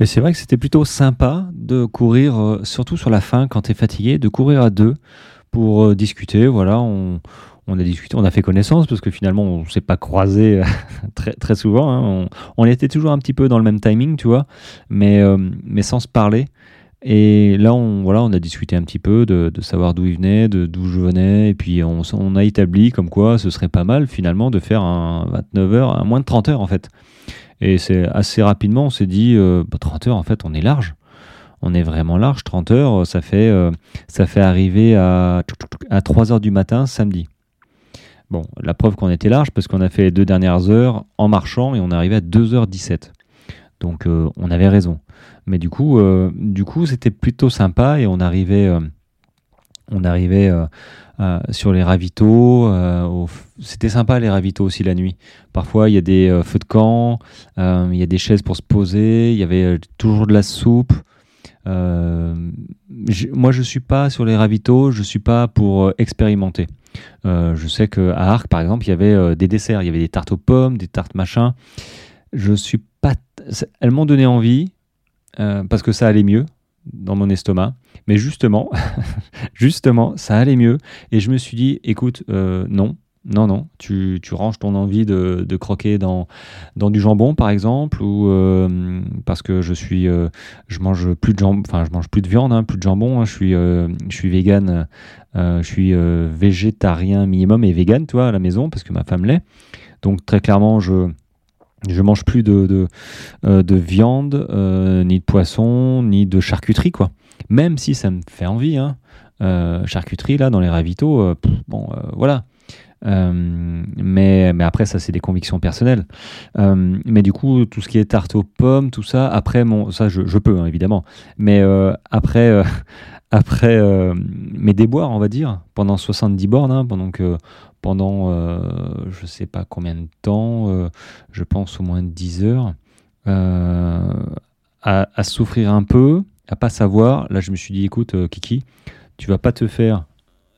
et c'est vrai que c'était plutôt sympa de courir, euh, surtout sur la fin, quand tu es fatigué, de courir à deux pour euh, discuter. Voilà, on, on, a discuté, on a fait connaissance parce que finalement, on s'est pas croisé euh, *laughs* très, très souvent. Hein. On, était toujours un petit peu dans le même timing, tu vois, mais, mais sans se parler. Et là, on, voilà, on a discuté un petit peu de, de savoir d'où il venait, de d'où je venais, et puis on, on, a établi comme quoi ce serait pas mal finalement de faire un 29 heures, un moins de 30 heures en fait. Et c'est assez rapidement, on s'est dit, 30 euh, bah, heures, en fait, on est large. On est vraiment large. 30 heures, ça fait, euh, ça fait arriver à, à 3 heures du matin samedi. Bon, la preuve qu'on était large, parce qu'on a fait les deux dernières heures en marchant et on est arrivé à 2h17. Donc euh, on avait raison. Mais du coup, du coup, c'était plutôt sympa et on arrivait, on arrivait euh, sur les ravitaux. Euh, c'était sympa les ravitaux aussi la nuit. Parfois il y a des euh, feux de camp, il y a des chaises pour se poser, il y avait toujours de la soupe. moi je suis pas sur les ravitaux, je suis pas pour expérimenter. je sais que à Arc par exemple il y avait des desserts, il y avait des tartes aux pommes, des tartes machin. Je suis pas, elles m'ont donné envie parce que ça allait mieux dans mon estomac. Mais justement, *laughs* justement, ça allait mieux. Et je me suis dit, écoute, euh, non, non, non, tu, tu, ranges ton envie de, de, croquer dans, dans du jambon, par exemple, ou euh, parce que je suis, euh, je mange plus de jambon, enfin, je mange plus de viande, hein, plus de jambon. Hein, je suis, je suis vegan, je suis végétarien minimum et vegan, toi, à la maison, parce que ma femme l'est. Donc très clairement, je je mange plus de, de, euh, viande, euh, ni de poisson, ni de charcuterie, quoi. Même si ça me fait envie, hein. Euh, charcuterie, là, dans les ravitaux, bon, voilà. Mais, mais après, ça, c'est des convictions personnelles. mais du coup, tout ce qui est tarte aux pommes, tout ça, après, mon, ça, je, peux, hein, évidemment. Mais après, *laughs* après mes déboires, on va dire, pendant 70 bornes, hein, pendant que pendant euh, je sais pas combien de temps, euh, je pense au moins 10 heures, euh, à, souffrir un peu, à pas savoir. Là, je me suis dit, écoute, Kiki, tu vas pas te faire,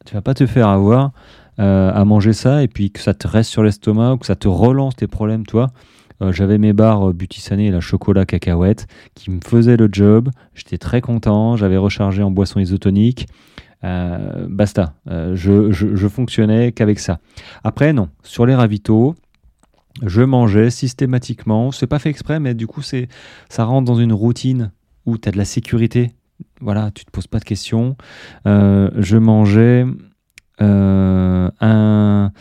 tu vas pas te faire avoir à manger ça et puis que ça te reste sur l'estomac ou que ça te relance tes problèmes, toi. j'avais mes barres butissanées, la chocolat cacahuète, qui me faisaient le job. J'étais très content. J'avais rechargé en boisson isotonique. Euh, basta. Euh, je, je, fonctionnais qu'avec ça. Après, non. Sur les ravitaux, je mangeais systématiquement. C'est pas fait exprès, mais du coup, c'est ça rentre dans une routine où tu as de la sécurité. Voilà, tu te poses pas de questions. Euh, je mangeais un,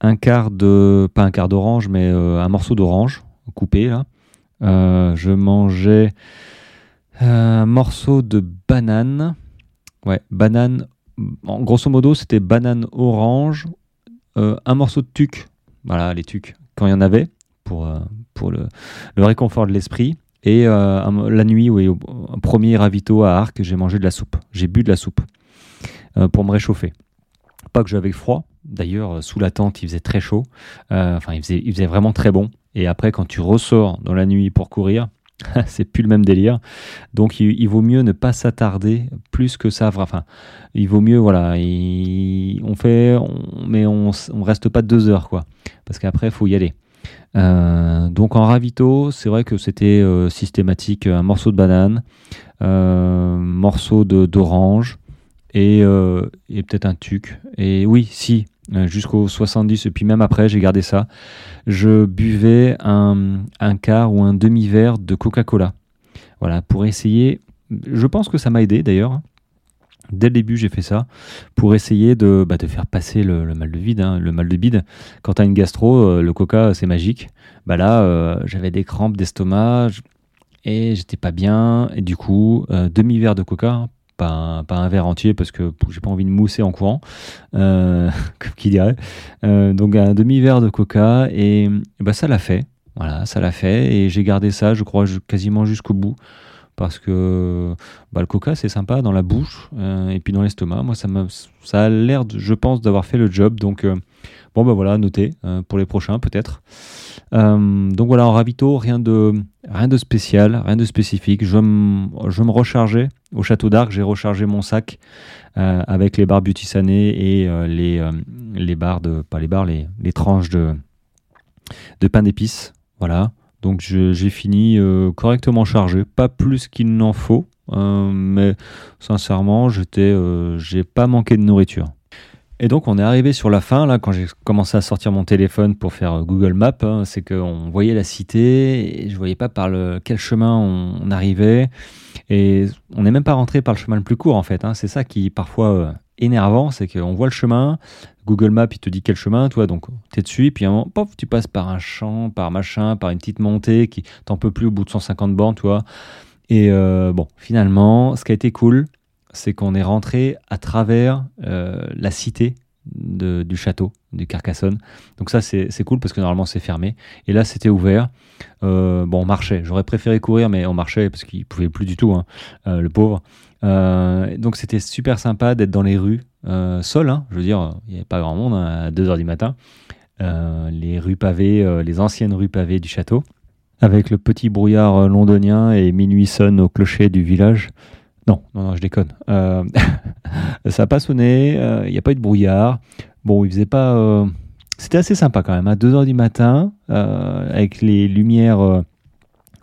un quart de, pas un quart d'orange, mais un morceau d'orange coupé là. je mangeais un morceau de banane. Ouais, banane. En grosso modo, c'était banane orange, un morceau de tuc. Voilà, les tucs, quand il y en avait, pour, pour le, le réconfort de l'esprit. Et euh, la nuit, oui, au premier ravito à Arc, j'ai mangé de la soupe. J'ai bu de la soupe euh, pour me réchauffer. Pas que j'avais froid. D'ailleurs, sous la tente, il faisait très chaud. Euh, enfin, il faisait, vraiment très bon. Et après, quand tu ressors dans la nuit pour courir, *laughs* c'est plus le même délire. Donc il, vaut mieux ne pas s'attarder plus que ça. Enfin, il vaut mieux, voilà, on fait, mais on, on reste pas deux heures, quoi. Parce qu'après, il faut y aller. Euh, donc en ravito, c'est vrai que c'était euh, systématique, un morceau de banane, euh, morceau d'orange et, et peut-être un tuc. Et oui, si, jusqu'au 70, et puis même après, j'ai gardé ça. Je buvais un, un quart ou un demi-verre de Coca-Cola. Voilà, pour essayer. Je pense que ça m'a aidé d'ailleurs. Dès le début, j'ai fait ça pour essayer de, bah, faire passer le, mal de vide, hein, le mal de bide. Quand tu as une gastro, euh, le coca, c'est magique. Bah là, euh, j'avais des crampes d'estomac et j'étais pas bien. Et du coup, euh, demi-verre de coca, pas un, verre entier parce que j'ai pas envie de mousser en courant, *laughs* comme qui dirait. donc un demi-verre de coca et, bah, ça l'a fait. Voilà, ça l'a fait et j'ai gardé ça, je crois, quasiment jusqu'au bout parce que bah, le coca c'est sympa dans la bouche euh, et puis dans l'estomac. Moi ça, ça a l'air, je pense, d'avoir fait le job. Donc euh, bon bah voilà, noté euh, pour les prochains peut-être. Donc voilà, en ravito, rien de, rien de spécial, rien de spécifique. Je, me rechargeais au château d'Arc, j'ai rechargé mon sac avec les barres Beauty et les, les barres de, pas les barres, tranches de, pain d'épices. Voilà. Donc j'ai fini euh, correctement chargé, pas plus qu'il n'en faut, euh, mais sincèrement, euh, j'ai pas manqué de nourriture. Et donc on est arrivé sur la fin, là, quand j'ai commencé à sortir mon téléphone pour faire Google Maps, hein, c'est qu'on voyait la cité, et je voyais pas par le, quel chemin on, arrivait, et on n'est même pas rentré par le chemin le plus court en fait. Hein. c'est ça qui parfois énervant, c'est qu'on voit le chemin, Google Maps, il te dit quel chemin, toi, donc tu es dessus, puis un moment, pof, tu passes par un champ, par machin, par une petite montée qui t'en peut plus au bout de 150 bornes, toi. Et euh, bon, finalement, ce qui a été cool, c'est qu'on est rentré à travers euh, la cité du château, du Carcassonne. Donc ça, c'est cool parce que normalement, c'est fermé. Et là, c'était ouvert. Euh, bon, on marchait. J'aurais préféré courir, mais on marchait parce qu'il pouvait plus du tout, hein, le pauvre. Euh, donc c'était super sympa d'être dans les rues, euh, seul, hein, je veux dire, il n'y avait pas grand monde hein, à 2h du matin. Euh, les rues pavées, les anciennes rues pavées du château, avec le petit brouillard londonien et minuit sonne au clocher du village. Non, non, non, je déconne. *laughs* ça n'a pas sonné, il n'y a pas eu de brouillard. Bon, il faisait pas. C'était assez sympa quand même, à 2h du matin, avec les lumières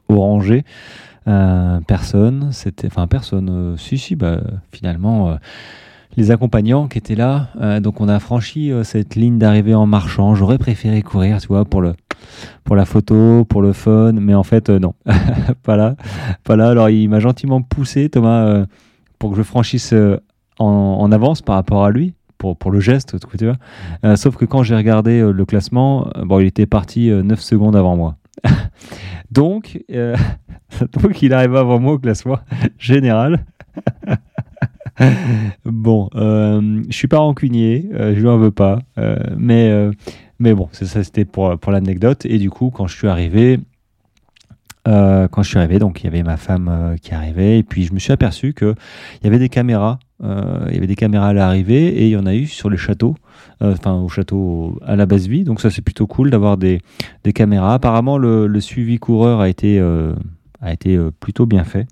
orangées. Euh, personne, c'était, enfin personne, euh, si si, bah finalement euh, les accompagnants qui étaient là, donc on a franchi cette ligne d'arrivée en marchant. J'aurais préféré courir, tu vois, pour le pour la photo, pour le fun, mais en fait non, *laughs* pas là, pas là. Alors il m'a gentiment poussé Thomas pour que je franchisse en, en, avance par rapport à lui. Pour, pour le geste, tu vois. sauf que quand j'ai regardé le classement, bon, il était parti 9 secondes avant moi. *laughs* donc, *laughs* Donc il arrive avant moi au classement général. bon, euh, je suis pas rancunier, euh, je lui en veux pas, euh, mais, euh, mais bon, ça c'était pour, l'anecdote. Et du coup, quand je suis arrivé, quand je suis arrivé, donc il y avait ma femme qui arrivait, et puis je me suis aperçu qu'il y avait des caméras, il y avait des caméras à l'arrivée, et il y en a eu sur le château, enfin au château à la base vie, donc ça c'est plutôt cool d'avoir des, caméras. Apparemment, le, le suivi coureur a été a été euh, plutôt bien fait.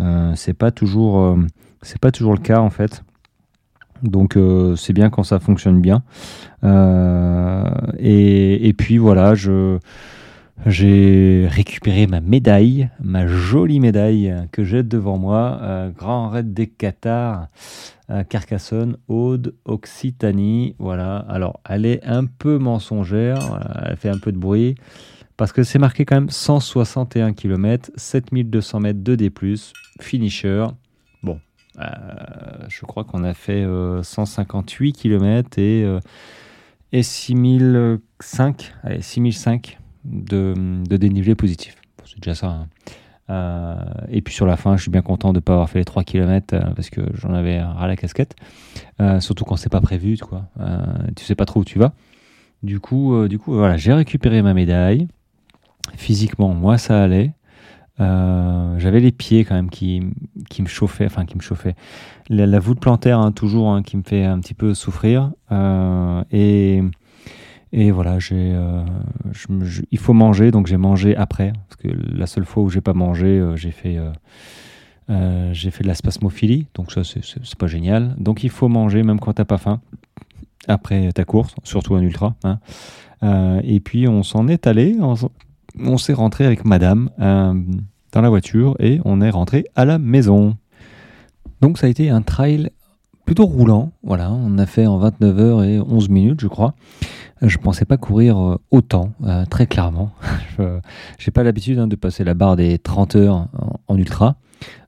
Euh, c'est pas toujours euh, c'est pas toujours le cas en fait. Donc c'est bien quand ça fonctionne bien. Et, et, puis voilà, je j'ai récupéré ma médaille, ma jolie médaille que j'ai devant moi, Grand Raid des Qatars, Carcassonne, Aude, Occitanie. Voilà. Alors elle est un peu mensongère, elle fait un peu de bruit parce que c'est marqué quand même 161 km, 7200 mètres de D+, finisher. Euh, je crois qu'on a fait 158 euh, km et, euh, et 6005, allez, 6005 de, dénivelé positif. c'est déjà ça. Hein. Et puis sur la fin, je suis bien content de ne pas avoir fait les 3 km parce que j'en avais ras la casquette. Euh, surtout quand c'est pas prévu, quoi. tu sais pas trop où tu vas. Du coup, du coup voilà, j'ai récupéré ma médaille. Physiquement, moi, ça allait. J'avais les pieds quand même qui, qui me chauffaient, enfin qui me chauffaient. La, voûte plantaire, hein, toujours, hein, qui me fait un petit peu souffrir. et et voilà, j'ai, euh, il faut manger, donc j'ai mangé après. Parce que la seule fois où j'ai pas mangé, euh, j'ai fait, euh, j'ai fait de la spasmophilie, donc ça c'est, pas génial. Donc il faut manger même quand t'as pas faim après ta course, surtout un ultra. Hein. et puis on s'en est allé, on, on s'est rentré avec Madame dans la voiture et on est rentré à la maison. Donc ça a été un trail plutôt roulant. Voilà, on a fait en 29 heures et 11 minutes, je crois. Je pensais pas courir euh, autant, euh, très clairement. *laughs* je n'ai pas l'habitude hein, de passer la barre des 30 heures en, ultra.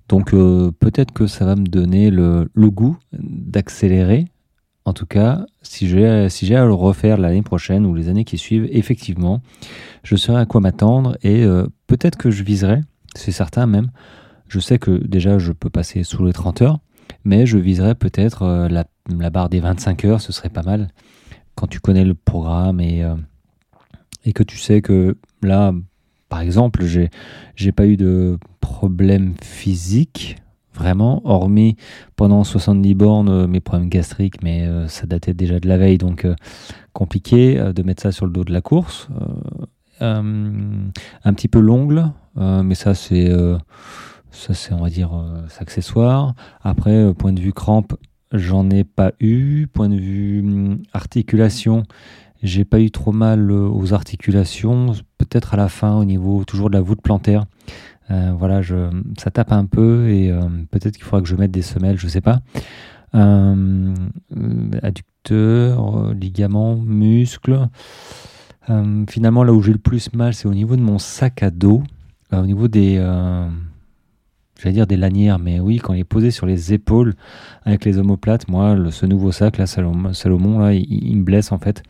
Donc euh, peut-être que ça va me donner le, goût d'accélérer. En tout cas, si j'ai si à le refaire l'année prochaine ou les années qui suivent, effectivement, je saurai à quoi m'attendre et peut-être que je viserai, c'est certain même. Je sais que déjà je peux passer sous les 30 heures, mais je viserai peut-être la, la barre des 25 heures, ce serait pas mal quand tu connais le programme et, euh, et que tu sais que là, par exemple, j'ai pas eu de problème physique, vraiment, hormis pendant 70 bornes, euh, mes problèmes gastriques, mais euh, ça datait déjà de la veille, donc compliqué de mettre ça sur le dos de la course. un petit peu l'ongle, mais ça c'est ça c'est on va dire accessoire. Après, point de vue crampe, J'en ai pas eu. Point de vue hum, articulation, j'ai pas eu trop mal euh, aux articulations. Peut-être à la fin, au niveau toujours de la voûte plantaire. Euh, voilà, je, ça tape un peu et euh, peut-être qu'il faudra que je mette des semelles, je sais pas. Euh, adducteur, ligament, muscle. finalement, là où j'ai le plus mal, c'est au niveau de mon sac à dos, au niveau des j'allais dire des lanières, mais oui, quand il est posé sur les épaules avec les omoplates, moi, ce nouveau sac, là, Salomon, là, il, me blesse en fait.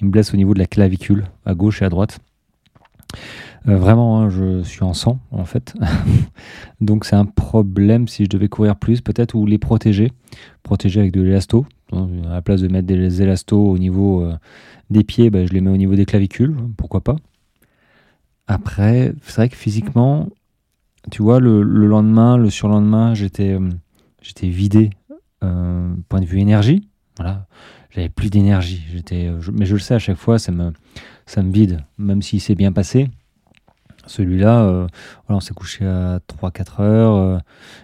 Il me blesse au niveau de la clavicule, à gauche et à droite. Euh, vraiment, hein, je suis en sang en fait. *laughs* Donc c'est un problème si je devais courir plus, peut-être, ou les protéger. Protéger avec de l'élasto. À la place de mettre des élastos au niveau euh, des pieds, bah, je les mets au niveau des clavicules, pourquoi pas. Après, c'est vrai que physiquement, tu vois, le, lendemain, le surlendemain, j'étais euh, j'étais vidé, euh, point de vue énergie. Voilà, j'avais plus d'énergie. Mais je le sais à chaque fois, ça me, ça me vide, même s'il s'est bien passé. Celui-là, voilà, on s'est couché à 3-4 heures.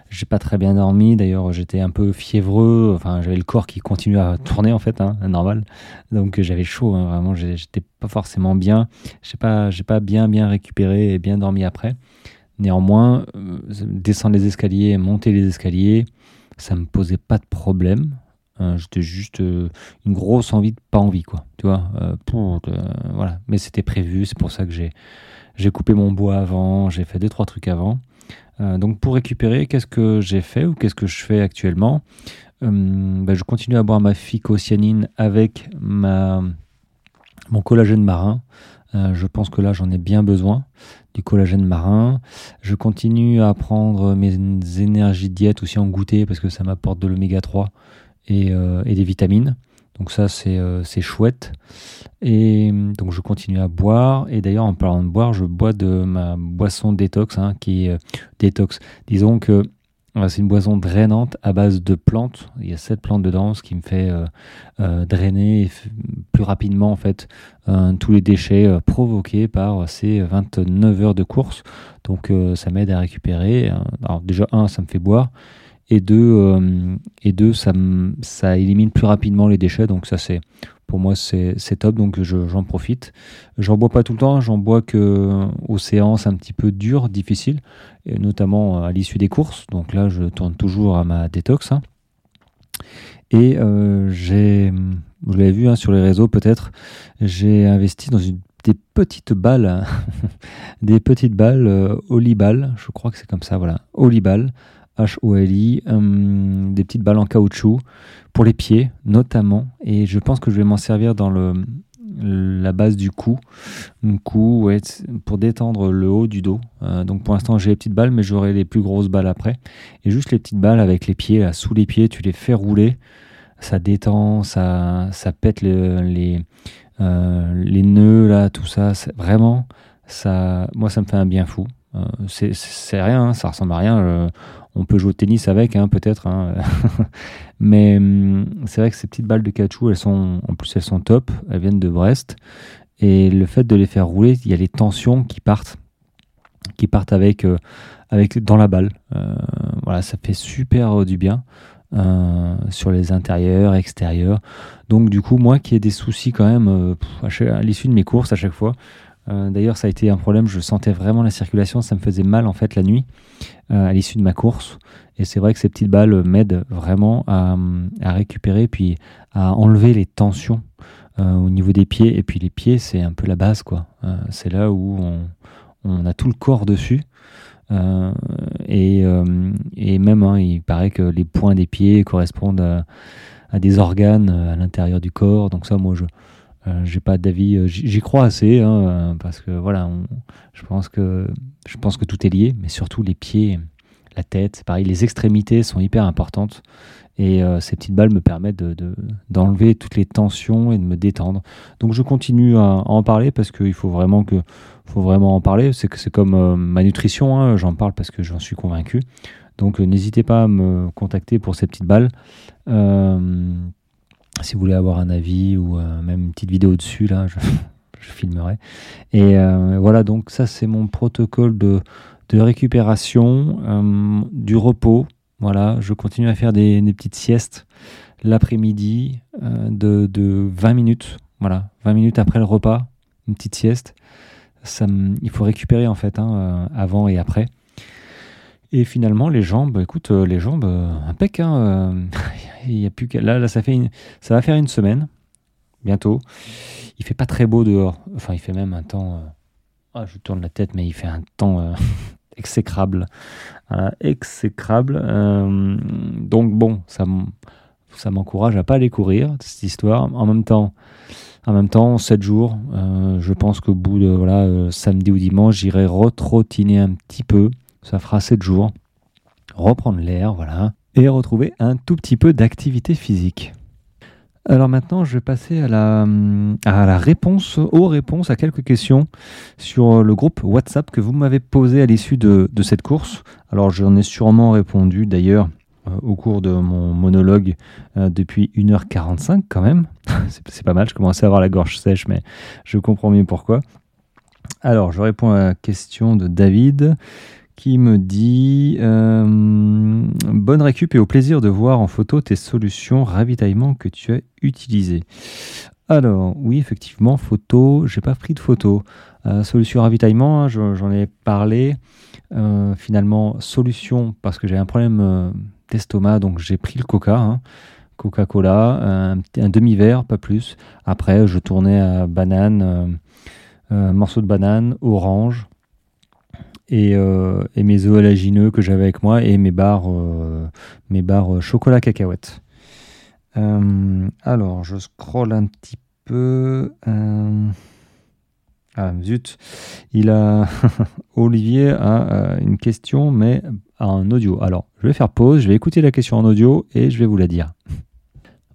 j'ai pas très bien dormi. D'ailleurs, j'étais un peu fiévreux. Enfin, j'avais le corps qui continuait à tourner en fait, hein, normal. Donc j'avais chaud. Hein, vraiment, j'étais pas forcément bien. J'ai pas, pas bien bien récupéré et bien dormi après. Néanmoins, euh, descendre les escaliers, monter les escaliers, ça me posait pas de problème. J'étais juste euh, une grosse envie de pas envie, quoi. Tu vois, euh, voilà. Mais c'était prévu, c'est pour ça que j'ai j'ai coupé mon bois avant, j'ai fait deux trois trucs avant. donc pour récupérer, qu'est-ce que j'ai fait ou qu'est-ce que je fais actuellement? Ben, Je continue à boire ma phycocyanine avec mon collagène marin. je pense que là j'en ai bien besoin du collagène marin. Je continue à prendre mes énergies de diète aussi en goûter parce que ça m'apporte de l'oméga 3 euh, et, des vitamines. Donc ça euh, c'est chouette. Et donc je continue à boire. Et d'ailleurs en parlant de boire, je bois de ma boisson détox hein, qui est euh, détox. Disons que c'est une boisson drainante à base de plantes. Il y a sept plantes dedans, ce qui me fait euh, euh, drainer plus rapidement en fait euh, tous les déchets provoqués par ces 29 heures de course. Donc ça m'aide à récupérer. Alors déjà un, ça me fait boire. Et deux, et deux ça, ça élimine plus rapidement les déchets. Donc ça c'est pour moi c'est top donc j'en profite j'en bois pas tout le temps j'en bois que aux séances un petit peu dures difficiles et notamment à l'issue des courses donc là je tourne toujours à ma détox hein. et euh, j'ai vous l'avez vu hein, sur les réseaux peut-être j'ai investi dans une des petites balles *laughs* des petites balles euh, Olibal je crois que c'est comme ça voilà Olibal H-O-L-I, des petites balles en caoutchouc pour les pieds notamment. Et je pense que je vais m'en servir dans la base du cou, cou ouais, pour détendre le haut du dos. Euh, donc pour l'instant j'ai les petites balles, mais j'aurai les plus grosses balles après. Et juste les petites balles avec les pieds, là, sous les pieds, tu les fais rouler, ça détend, ça, pète les, euh, les nœuds, là, tout ça. Vraiment, ça, moi ça me fait un bien fou. Euh, c'est rien, hein, ça ressemble à rien. On peut jouer au tennis avec, hein, peut-être. Hein. *laughs* Mais hum, c'est vrai que ces petites balles de caoutchouc, elles sont, en plus, elles sont top. Elles viennent de Brest. Et le fait de les faire rouler, il y a les tensions qui partent, qui partent avec, euh, dans la balle. Euh, voilà, ça fait super du bien. Euh, sur les intérieurs, extérieurs. Donc du coup, moi qui ai des soucis quand même à l'issue de mes courses à chaque fois, D'ailleurs, ça a été un problème. Je sentais vraiment la circulation. Ça me faisait mal en fait la nuit à l'issue de ma course. Et c'est vrai que ces petites balles m'aident vraiment à, récupérer puis à enlever les tensions euh, au niveau des pieds. Et puis les pieds, c'est un peu la base, quoi. Euh, c'est là où on, a tout le corps dessus. Euh, et, même, hein, il paraît que les points des pieds correspondent à, des organes à l'intérieur du corps. Donc ça, moi, je j'ai pas d'avis. J'y crois assez, hein, parce que voilà, je pense que je pense que tout est lié, mais surtout les pieds la tête, c'est pareil, les extrémités sont hyper importantes. Et euh, ces petites balles me permettent d'enlever toutes les tensions et de me détendre. Donc je continue à, en parler parce qu'il faut vraiment que faut vraiment en parler. C'est que c'est comme euh, ma nutrition, hein, j'en parle parce que j'en suis convaincu. Donc euh, n'hésitez pas à me contacter pour ces petites balles. Si vous voulez avoir un avis ou même une petite vidéo dessus, là, je, *laughs* filmerai. Et voilà, donc ça c'est mon protocole de récupération, euh, du repos. Voilà, je continue à faire des, petites siestes l'après-midi euh, de, 20 minutes. Voilà, 20 minutes après le repas, une petite sieste. Ça, il faut récupérer en fait, hein, euh, avant et après. Et finalement, les jambes, écoute, les jambes, impec. Hein, *laughs* il y là, là, ça fait ça va faire une semaine bientôt. Il fait pas très beau dehors. Enfin, il fait même un temps. Ah, je tourne la tête, mais il fait un temps *laughs* exécrable. exécrable. Euh, donc bon, ça, ça m'encourage à pas aller courir, cette histoire. En même temps, en même temps, 7 jours, euh, je pense qu'au bout de voilà, euh, samedi ou dimanche, j'irai retrottiner un petit peu. Ça fera 7 jours. Reprendre l'air, voilà. Et retrouver un tout petit peu d'activité physique. Alors maintenant, je vais passer à la, réponse, aux réponses à quelques questions sur le groupe WhatsApp que vous m'avez posé à l'issue de, cette course. Alors j'en ai sûrement répondu d'ailleurs euh, au cours de mon monologue euh, depuis 1h45 quand même. *laughs* C'est pas mal, je commençais à avoir la gorge sèche, mais je comprends mieux pourquoi. Alors je réponds à la question de David qui me dit euh, Bonne récup et au plaisir de voir en photo tes solutions ravitaillement que tu as utilisées. Alors, oui, effectivement, photo, j'ai pas pris de photo. Euh, solution ravitaillement, hein, j'en ai parlé. Euh, finalement, solution, parce que j'ai un problème d'estomac, donc j'ai pris le coca. Hein. Coca-Cola, un, demi-verre, pas plus. Après, je tournais à banane, morceau de banane, orange, euh, et, mes œufs olagineux que j'avais avec moi et mes barres, euh, mes barres euh, chocolat cacahuète. alors, je scrolle un petit peu. Ah zut, il a *laughs* Olivier a une question mais en audio. Alors, je vais faire pause, je vais écouter la question en audio et je vais vous la dire. *laughs*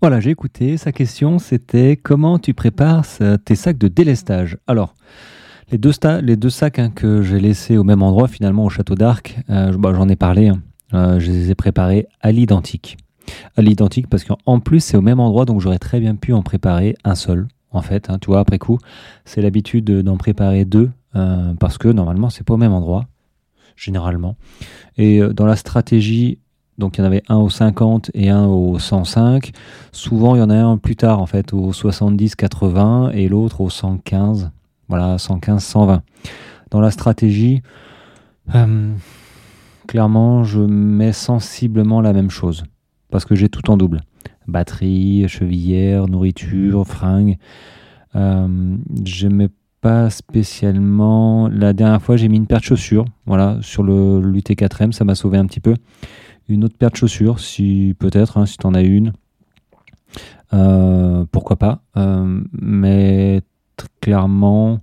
Voilà, j'ai écouté. Sa question, c'était comment tu prépares tes sacs de délestage? Alors, les deux, sacs hein, que j'ai laissés au même endroit, finalement, au château d'Arc, euh, bah, j'en ai parlé, hein. euh, je les ai préparés à l'identique. À l'identique parce qu'en plus, c'est au même endroit, donc j'aurais très bien pu en préparer un seul, en fait. Hein. tu vois, après coup, c'est l'habitude d'en préparer deux, euh, parce que normalement, c'est pas au même endroit, généralement. Et dans la stratégie donc il y en avait un au 50 et un au 105. Souvent il y en a un plus tard en fait au 70-80 et l'autre au 115. Voilà, 115, 120. Dans la stratégie, euh, clairement, je mets sensiblement la même chose. Parce que j'ai tout en double. Batterie, chevillère, nourriture, fringues. Euh, je mets pas spécialement. La dernière fois, j'ai mis une paire de chaussures. Voilà, sur le l'UT4M, ça m'a sauvé un petit peu. une autre paire de chaussures, si peut-être, hein, si tu en as une. pourquoi pas. mais clairement,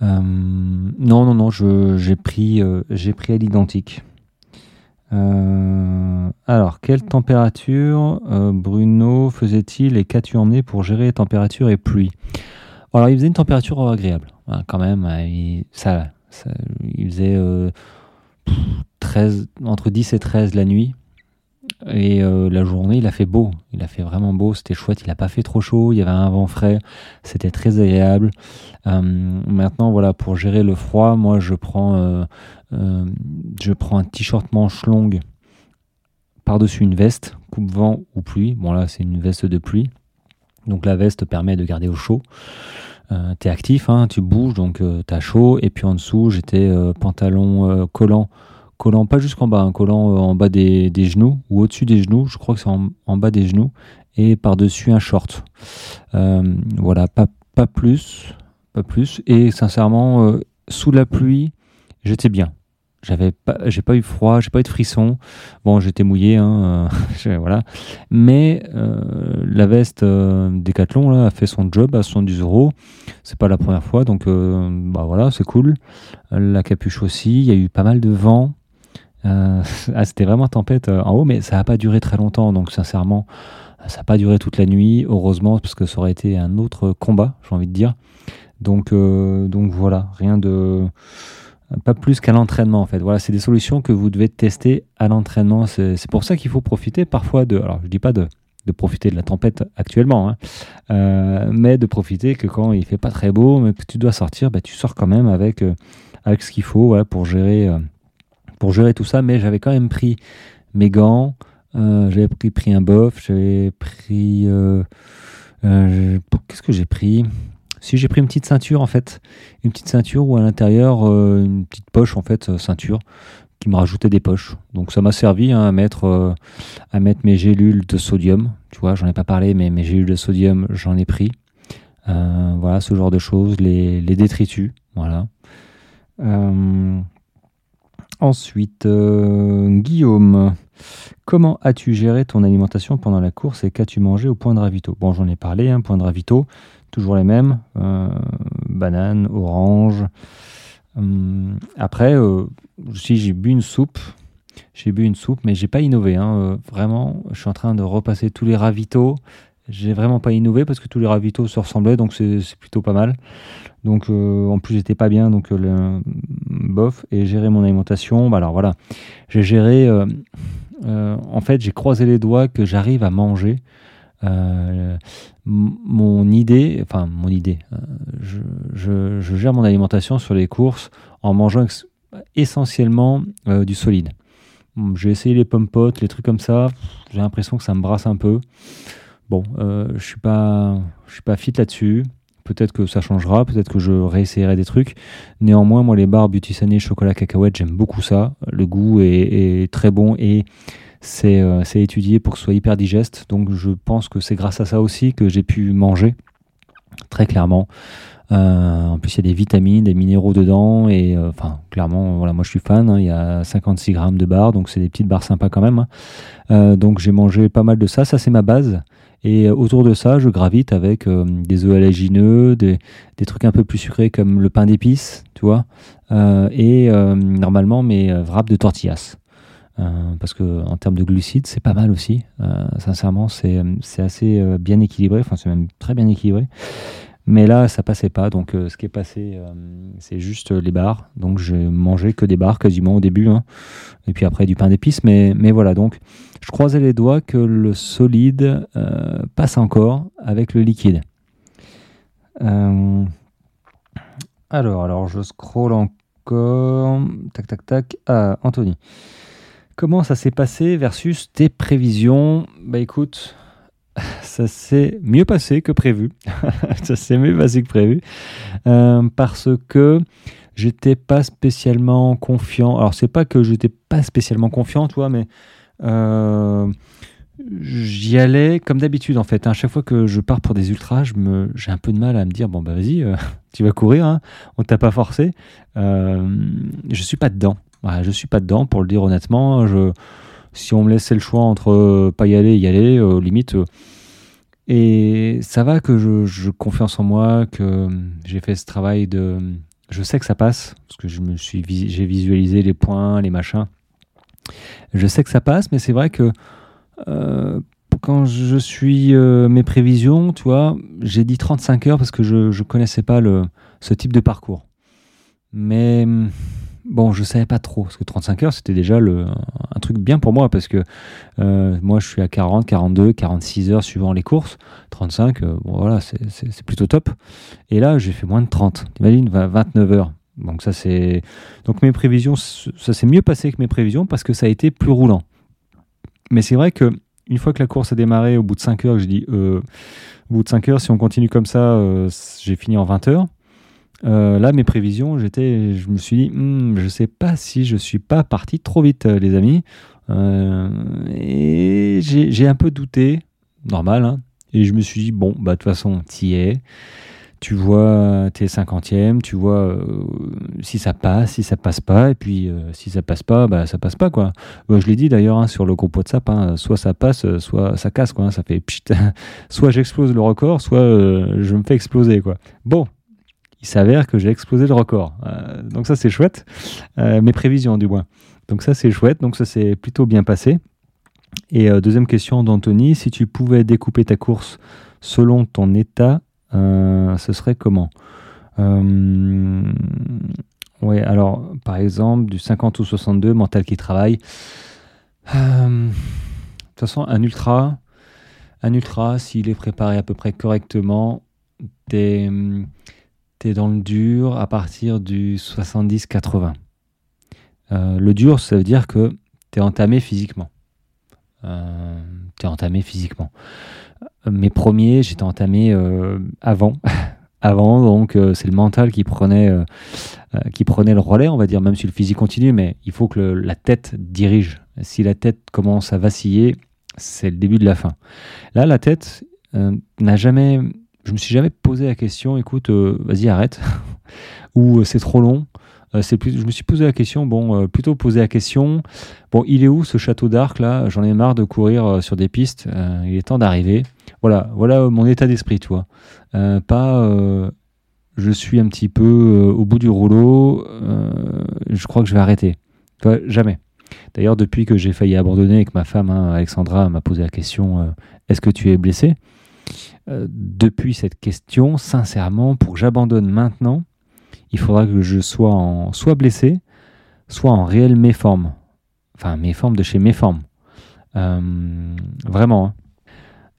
non, non, non, j'ai pris, j'ai pris à l'identique. Euh, alors, quelle température euh, Bruno faisait-il et qu'as-tu emmené pour gérer température et pluie Alors, il faisait une température agréable, hein, quand même. Hein, il, ça, il faisait 13, euh, entre 10 et 13 la nuit. Et la journée, il a fait beau. Il a fait vraiment beau. C'était chouette. Il n'a pas fait trop chaud. Il y avait un vent frais. C'était très agréable. maintenant, voilà, pour gérer le froid, moi, je prends euh, je prends un t-shirt manche longue par-dessus une veste, coupe-vent ou pluie. Bon là c'est une veste de pluie. Donc la veste permet de garder au chaud. Euh, tu es actif, hein, tu bouges, donc euh, tu as chaud. Et puis en dessous, j'étais pantalon collant, collant pas jusqu'en bas, un hein, collant en bas des, genoux ou au-dessus des genoux. Je crois que c'est en, bas des genoux. Et par-dessus un short. voilà, pas, pas plus. Pas plus. Et sincèrement, sous la pluie, j'étais bien. J'avais pas, j'ai pas eu froid, j'ai pas eu de frisson. Bon, j'étais mouillé, hein, euh, *laughs* voilà. Mais euh, la veste euh, Decathlon là a fait son job à 70 euros. C'est pas la première fois, donc bah voilà, c'est cool. La capuche aussi. Il y a eu pas mal de vent. *laughs* ah, c'était vraiment tempête en haut, mais ça n'a pas duré très longtemps. Donc sincèrement, ça n'a pas duré toute la nuit. Heureusement, parce que ça aurait été un autre combat, j'ai envie de dire. Donc, donc voilà, rien de pas plus qu'à l'entraînement en fait. Voilà, c'est des solutions que vous devez tester à l'entraînement. C'est pour ça qu'il faut profiter parfois de. Alors, je dis pas de, profiter de la tempête actuellement, hein, euh, mais de profiter que quand il fait pas très beau, mais que tu dois sortir, bah, tu sors quand même avec, euh, avec ce qu'il faut pour, gérer, euh, pour gérer tout ça. Mais j'avais quand même pris mes gants, j'avais pris, un bof, j'avais pris. Qu'est-ce que j'ai pris? Si j'ai pris une petite ceinture en fait, une petite ceinture ou à l'intérieur euh, une petite poche en fait, euh, ceinture qui me rajoutait des poches. Donc ça m'a servi hein, à mettre euh, à mettre mes gélules de sodium. Tu vois, j'en ai pas parlé, mais mes gélules de sodium, j'en ai pris. voilà, ce genre de choses, les, les détritus, voilà. Ensuite, Guillaume, comment as-tu géré ton alimentation pendant la course et qu'as-tu mangé au point de ravito? Bon, j'en ai parlé, hein, point de ravito toujours les mêmes, euh, banane, orange. Hum, après, euh, si j'ai bu une soupe, j'ai bu une soupe, mais j'ai pas innové. Hein, euh, vraiment, je suis en train de repasser tous les ravitaux. J'ai vraiment pas innové parce que tous les ravitaux se ressemblaient, donc c'est plutôt pas mal. Donc en plus j'étais pas bien, donc le bof et gérer mon alimentation. Bah alors voilà, j'ai géré. en fait, j'ai croisé les doigts que j'arrive à manger euh, mon idée, enfin mon idée, euh, je, gère mon alimentation sur les courses en mangeant essentiellement euh, du solide. J'ai essayé les pommes les trucs comme ça. J'ai l'impression que ça me brasse un peu. Bon, je suis suis pas fit là-dessus. Peut-être que ça changera, peut-être que je réessayerai des trucs. Néanmoins, moi, les barres Beauty chocolat cacahuète, j'aime beaucoup ça. Le goût est, très bon et euh, c'est étudié pour que ce soit hyper digeste. Donc je pense que c'est grâce à ça aussi que j'ai pu manger, très clairement. Euh, en plus, il y a des vitamines, des minéraux dedans. Et euh, enfin, clairement, voilà, moi je suis fan. Hein. il y a 56 grammes de barres, donc c'est des petites barres sympas quand même. Hein. donc j'ai mangé pas mal de ça. Ça, c'est ma base. Et autour de ça, je gravite avec des œufs des, des, trucs un peu plus sucrés comme le pain d'épices, tu vois. et normalement, mes wraps de tortillas. Euh, parce que en termes de glucides, c'est pas mal aussi. Euh, sincèrement, c'est assez euh, bien équilibré. Enfin, c'est même très bien équilibré. Mais là, ça passait pas. Donc, ce qui est passé, c'est juste les bars. Donc, j'ai mangé que des bars quasiment au début. Hein. Et puis après, du pain d'épices. Mais, mais voilà. Donc, je croisais les doigts que le solide passe encore avec le liquide. alors, alors, je scroll encore. Tac, tac, tac. Ah, Anthony. Comment ça s'est passé versus tes prévisions? Bah écoute, *laughs* ça s'est mieux passé que prévu. *laughs* ça s'est mieux passé que prévu. Euh, parce que j'étais pas spécialement confiant. Alors c'est pas que j'étais pas spécialement confiant, toi, mais euh, j'y allais comme d'habitude en fait. À chaque fois que je pars pour des ultras, j'ai un peu de mal à me dire bon bah vas-y, euh, *laughs* tu vas courir, hein. on t'a pas forcé. je suis pas dedans. Je je suis pas dedans, pour le dire honnêtement. Je, si on me laissait le choix entre pas y aller et y aller, limite. et ça va que je, je, confiance en moi, que j'ai fait ce travail de. Je sais que ça passe, parce que je me suis, j'ai visualisé les points, les machins. Je sais que ça passe, mais c'est vrai que quand je suis mes prévisions, tu vois, j'ai dit 35 heures parce que je ne connaissais pas le, ce type de parcours. Mais bon, je savais pas trop, parce que 35 heures, c'était déjà le, un truc bien pour moi, parce que euh, moi, je suis à 40, 42, 46 heures suivant les courses. 35, euh, bon, voilà, c'est plutôt top. Et là, j'ai fait moins de 30. T'imagines, 29 heures. Donc ça, c'est... Donc mes prévisions, ça s'est mieux passé que mes prévisions, parce que ça a été plus roulant. Mais c'est vrai que une fois que la course a démarré, au bout de 5 heures, je dis, euh, au bout de 5 heures, si on continue comme ça, j'ai fini en 20 heures. Euh, là, mes prévisions, j'étais, je me suis dit, hmm, je sais pas si je suis pas parti trop vite, euh, les amis. Euh, et j'ai un peu douté, normal. Hein. et je me suis dit, bon, bah de toute façon, y es. Tu vois tes 50e, tu vois si ça passe, si ça passe pas, et puis si ça passe pas, bah ça passe pas quoi. je l'ai dit d'ailleurs hein, sur le groupe WhatsApp, hein, soit ça passe, soit ça casse quoi. ça fait pchit. *laughs* soit j'explose le record, soit je me fais exploser quoi. Bon, il s'avère que j'ai explosé le record. Euh, donc ça c'est chouette. Euh, mes prévisions du moins. Donc ça c'est chouette. Donc ça s'est plutôt bien passé. Et euh, deuxième question d'Anthony, si tu pouvais découper ta course selon ton état, ce serait comment? Oui, alors par exemple du 50 ou 62, mental qui travaille. de toute façon, un ultra, un ultra, s'il est préparé à peu près correctement, des tu es dans le dur à partir du 70-80. Euh, le dur, ça veut dire que tu es entamé physiquement. Euh, tu es entamé physiquement. Mes premiers, j'étais entamé euh, avant. *laughs* avant, donc c'est le mental qui prenait, qui prenait le relais, on va dire, même si le physique continue, mais il faut que la tête dirige. Si la tête commence à vaciller, c'est le début de la fin. Là, la tête n'a jamais je me suis jamais posé la question, écoute, euh, vas-y, arrête, *laughs* ou euh, c'est trop long. Euh, plus, je me suis posé la question, bon, plutôt poser la question, bon, il est où ce château d'Arc là? J'en ai marre de courir sur des pistes, il est temps d'arriver. Voilà, voilà mon état d'esprit, tu vois. pas, je suis un petit peu au bout du rouleau, je crois que je vais arrêter. Jamais. D'ailleurs, depuis que j'ai failli abandonner et que ma femme, hein, Alexandra, m'a posé la question, est-ce que tu es blessé? Depuis cette question, sincèrement, pour que j'abandonne maintenant, il faudra que je sois en, soit blessé, soit en réelle méforme. Enfin, méforme de chez méforme. Euh, vraiment. Hein.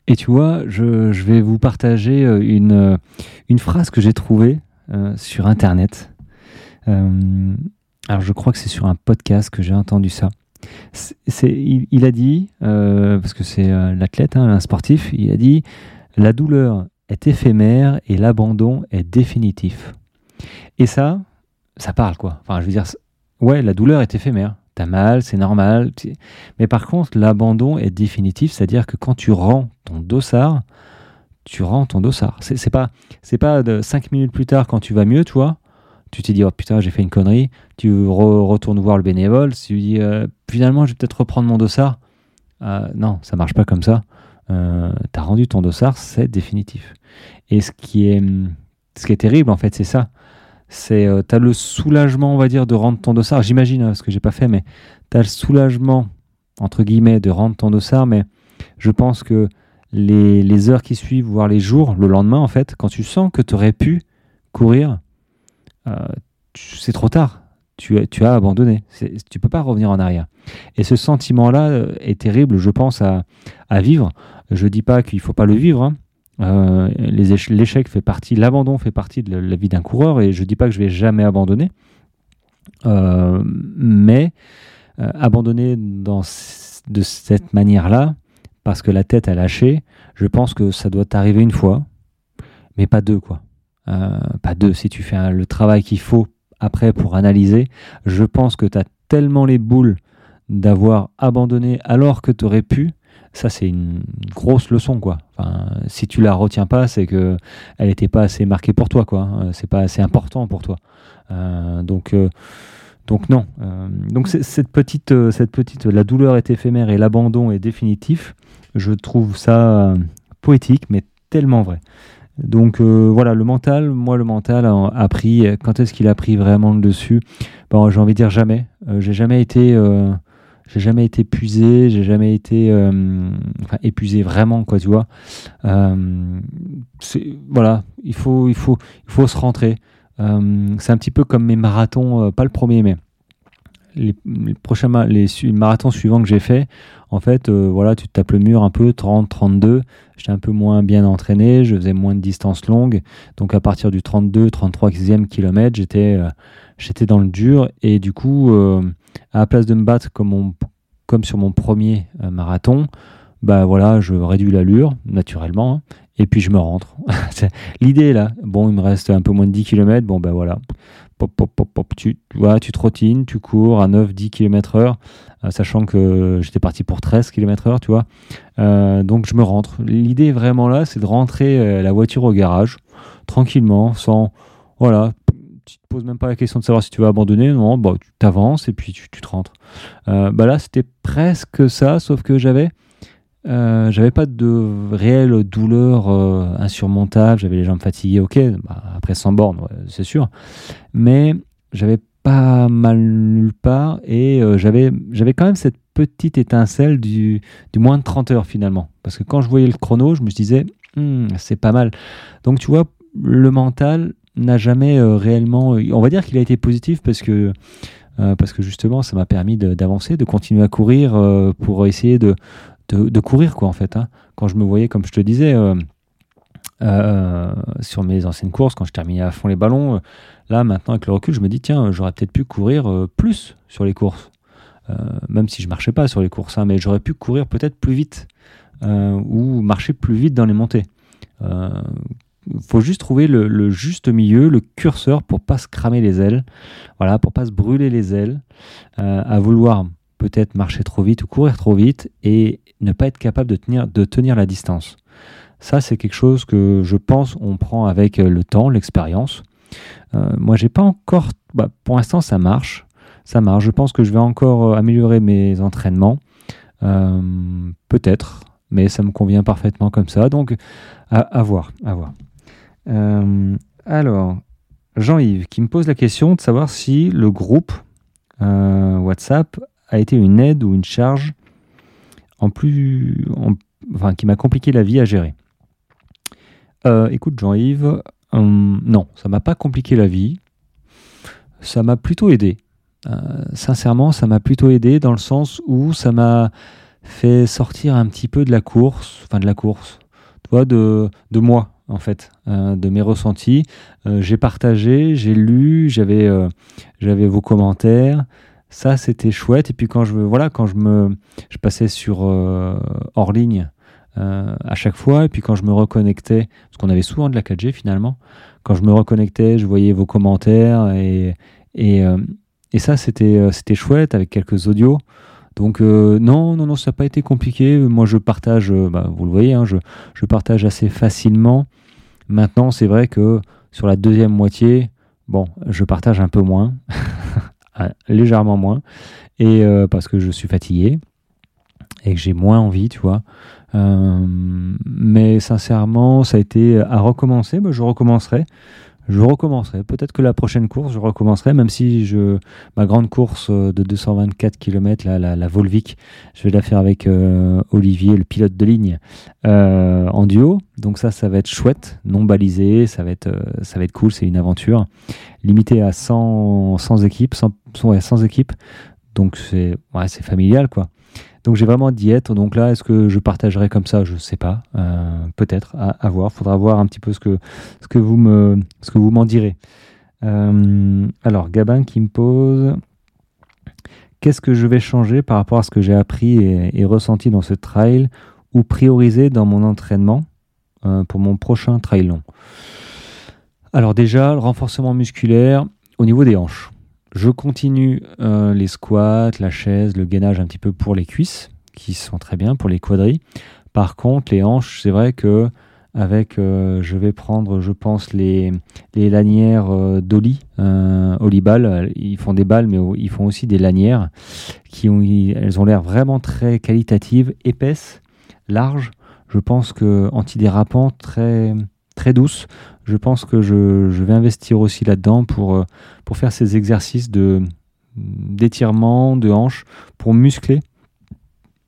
Et tu vois, je, vais vous partager euh, une, une phrase que j'ai trouvée sur Internet. alors, je crois que c'est sur un podcast que j'ai entendu ça. il, a dit, parce que c'est l'athlète, hein, un sportif, il a dit la douleur est éphémère et l'abandon est définitif. Et ça, ça parle quoi. Enfin, je veux dire, ouais, la douleur est éphémère. T'as mal, c'est normal. Mais par contre, l'abandon est définitif, c'est-à-dire que quand tu rends ton dossard, tu rends ton dossard. C'est pas, c'est pas de cinq minutes plus tard quand tu vas mieux, tu vois. Tu t'es dit, oh putain, j'ai fait une connerie. Tu retournes voir le bénévole. Tu dis, euh, finalement, je vais peut-être reprendre mon dossard. Euh, non, ça marche pas comme ça. Euh, tu as rendu ton dossard, c'est définitif. Et ce qui est, ce qui est terrible, en fait, c'est ça. C'est, euh, tu as le soulagement, on va dire, de rendre ton dossard. J'imagine, hein, ce que j'ai pas fait, mais tu as le soulagement, entre guillemets, de rendre ton dossard, mais je pense que les, les, heures qui suivent, voire les jours, le lendemain, en fait, quand tu sens que tu aurais pu courir, euh, c'est trop tard. Tu, as abandonné. Tu peux pas revenir en arrière. Et ce sentiment-là est terrible, je pense, à, vivre. Je dis pas qu'il faut pas le vivre. Hein. Euh, l'échec fait partie, l'abandon fait partie de la, vie d'un coureur et je dis pas que je vais jamais abandonner. Euh, mais euh, abandonner dans, de cette manière-là, parce que la tête a lâché, je pense que ça doit t'arriver une fois, mais pas deux, quoi. pas deux. Si tu fais le travail qu'il faut après pour analyser, je pense que tu as tellement les boules d'avoir abandonné alors que tu aurais pu ça c'est une grosse leçon quoi. Si tu la retiens pas, c'est que elle n'était pas assez marquée pour toi quoi. C'est pas assez important pour toi. Euh, donc euh, donc non. donc cette petite, cette petite, la douleur est éphémère et l'abandon est définitif. Je trouve ça poétique, mais tellement vrai. Donc voilà, le mental, moi le mental a, pris, quand est-ce qu'il a pris vraiment le dessus? Bon, J'ai envie de dire jamais. j'ai jamais été j'ai jamais été épuisé, j'ai jamais été euh, épuisé vraiment quoi, tu vois. Euh, voilà, il faut, il faut, il faut se rentrer. Euh, c'est un petit peu comme mes marathons, pas le premier, mais les, prochains les marathons suivants que j'ai fait. En fait, voilà, tu te tapes le mur un peu, 30, 32. J'étais un peu moins bien entraîné, je faisais moins de distances longues. Donc à partir du 32, 33 e kilomètre, j'étais j'étais dans le dur. Et du coup à la place de me battre comme, comme sur mon premier euh, marathon, bah voilà, je réduis l'allure naturellement hein, et puis je me rentre. *laughs* L'idée là, bon, il me reste un peu moins de 10 km, bon ben voilà, tu, tu trottines, tu cours à 9-10 km heure, euh, sachant que j'étais parti pour 13 km heure, tu vois. Euh, donc je me rentre. L'idée vraiment là, c'est de rentrer la voiture au garage, tranquillement, sans, voilà, tu te poses même pas la question de savoir si tu vas abandonner, non, bah, tu t'avances et puis tu, te rentres. Euh, bah là, c'était presque ça, sauf que j'avais euh, j'avais pas de réelle douleur euh, insurmontable, j'avais les jambes fatiguées, ok, bah, après 100 bornes, c'est sûr, mais j'avais pas mal nulle part et j'avais j'avais quand même cette petite étincelle du, du, moins de 30 heures finalement. Parce que quand je voyais le chrono, je me disais, hmm, c'est pas mal. Donc tu vois, le mental, n'a jamais euh, réellement. Euh, on va dire qu'il a été positif parce que, euh, parce que justement, ça m'a permis d'avancer, de, continuer à courir pour essayer de, de, courir, quoi, en fait. Hein. Quand je me voyais, comme je te disais, sur mes anciennes courses, quand je terminais à fond les ballons, là, maintenant, avec le recul, je me dis, tiens, j'aurais peut-être pu courir plus sur les courses. même si je marchais pas sur les courses, hein, mais j'aurais pu courir peut-être plus vite ou marcher plus vite dans les montées faut juste trouver le, juste milieu, le curseur pour pas se cramer les ailes, voilà, pour pas se brûler les ailes, euh, à vouloir peut-être marcher trop vite ou courir trop vite et ne pas être capable de tenir, de tenir la distance. Ça, c'est quelque chose que je pense on prend avec le temps, l'expérience. Euh, moi, j'ai pas encore. Bah, pour l'instant, ça marche. Ça marche. Je pense que je vais encore améliorer mes entraînements. Euh, peut-être, mais ça me convient parfaitement comme ça. Donc, à, voir, à voir. Euh, alors, Jean-Yves qui me pose la question de savoir si le groupe euh, WhatsApp a été une aide ou une charge en plus, enfin, qui m'a compliqué la vie à gérer. Euh, écoute, Jean-Yves, non, ça m'a pas compliqué la vie. Ça m'a plutôt aidé. sincèrement, ça m'a plutôt aidé dans le sens où ça m'a fait sortir un petit peu de la course, enfin de la course, de, moi, en fait, euh, de mes ressentis. Euh, j'ai partagé, j'ai lu, euh, j'avais vos commentaires. Ça, c'était chouette. Et puis quand je voilà, quand je me je passais sur hors ligne à chaque fois, et puis quand je me reconnectais, parce qu'on avait souvent de la 4G finalement, quand je me reconnectais, je voyais vos commentaires et et, et ça, c'était c'était chouette avec quelques audios. Donc euh, non, non, non, ça n'a pas été compliqué. Moi, je partage, euh, bah, vous le voyez, hein, je, je, partage assez facilement. Maintenant, c'est vrai que sur la deuxième moitié, bon, je partage un peu moins, *laughs* légèrement moins, et euh, parce que je suis fatigué et que j'ai moins envie, tu vois. mais sincèrement, ça a été à recommencer. Bah, je recommencerai je recommencerai. Peut-être que la prochaine course, je recommencerai, même si je, ma grande course euh, de 224 km, la, la, Volvic, je vais la faire avec euh, Olivier, le pilote de ligne, euh, en duo. Donc ça, ça va être chouette, non balisé, ça va être, cool, c'est une aventure. Limitée à 100, 100 équipes, 100, 100 équipes. Donc c'est familial, quoi. Donc j'ai vraiment diète. Donc là, est-ce que je partagerai comme ça? Je ne sais pas. Euh, peut-être. À, voir. Faudra voir un petit peu ce que, vous me, m'en direz. Euh, alors Gabin qui me pose. Qu'est-ce que je vais changer par rapport à ce que j'ai appris et, ressenti dans ce trail ou prioriser dans mon entraînement euh, pour mon prochain trail long? Alors déjà, le renforcement musculaire au niveau des hanches. Je continue euh, les squats, la chaise, le gainage un petit peu pour les cuisses, qui sont très bien pour les quadris. Par contre, les hanches, c'est vrai que avec, je vais prendre, je pense, les, les lanières d'Oli, Olibal. Ils font des balles, mais ils font aussi des lanières qui ont, elles ont l'air vraiment très qualitatives, épaisses, larges. Je pense que antidérapant, très, très douce. Je pense que je, vais investir aussi là-dedans pour, pour faire ces exercices de d'étirement de hanches pour muscler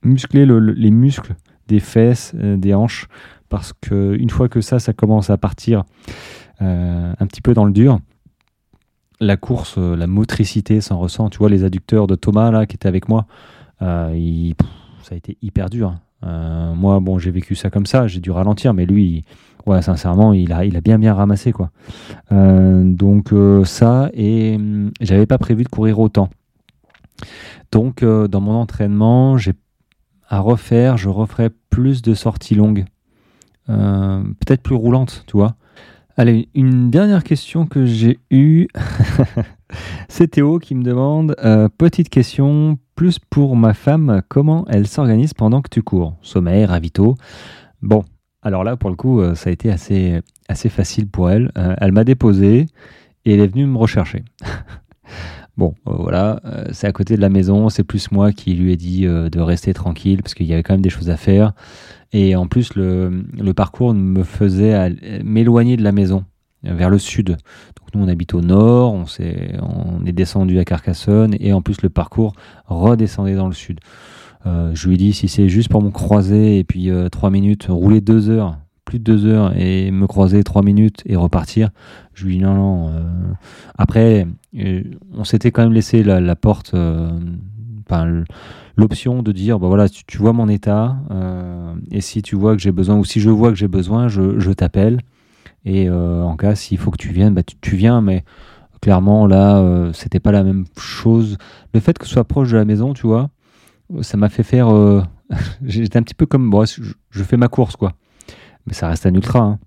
muscler les muscles des fesses, euh, des hanches, parce que une fois que ça, ça commence à partir euh, un petit peu dans le dur, la course, euh, la motricité s'en ressent. Tu vois, les adducteurs de Thomas, là, qui était avec moi, ça a été hyper dur. Hein. moi, bon, j'ai vécu ça comme ça, j'ai dû ralentir, mais lui, ouais, sincèrement, il a, il a bien bien ramassé, quoi. donc ça, et hum, j'avais pas prévu de courir autant. Donc, dans mon entraînement, j'ai à refaire, je referai plus de sorties longues. Euh, peut-être plus roulantes, tu vois. Allez, une dernière question que j'ai eue. *laughs* C'est Théo qui me demande euh, Petite question, plus pour ma femme, comment elle s'organise pendant que tu cours? Sommeil, ravito. Bon, alors là, pour le coup, euh, ça a été assez, facile pour elle. elle m'a déposé et elle est venue me rechercher. *laughs* Bon, euh, voilà, euh, c'est à côté de la maison, c'est plus moi qui lui ai dit euh, de rester tranquille parce qu'il y avait quand même des choses à faire. Et en plus, le, parcours me faisait m'éloigner de la maison, vers le sud. Donc nous, on habite au nord, on, est, on est descendu à Carcassonne et en plus, le parcours redescendait dans le sud. je lui ai dit, si c'est juste pour me croiser et puis trois minutes, rouler deux heures, plus de deux heures et me croiser trois minutes et repartir. Je lui dis non, non. Euh. Après, euh, on s'était quand même laissé la, porte, euh, l'option de dire, bah voilà, tu, vois mon état et si tu vois que j'ai besoin ou si je vois que j'ai besoin, je, t'appelle. Et en cas, s'il faut que tu viennes, bah, tu, viens, mais clairement là, c'était pas la même chose. Le fait que ce soit proche de la maison, tu vois, ça m'a fait faire. *laughs* J'étais un petit peu comme, bon, je fais ma course, quoi mais ça reste un ultra. Hein.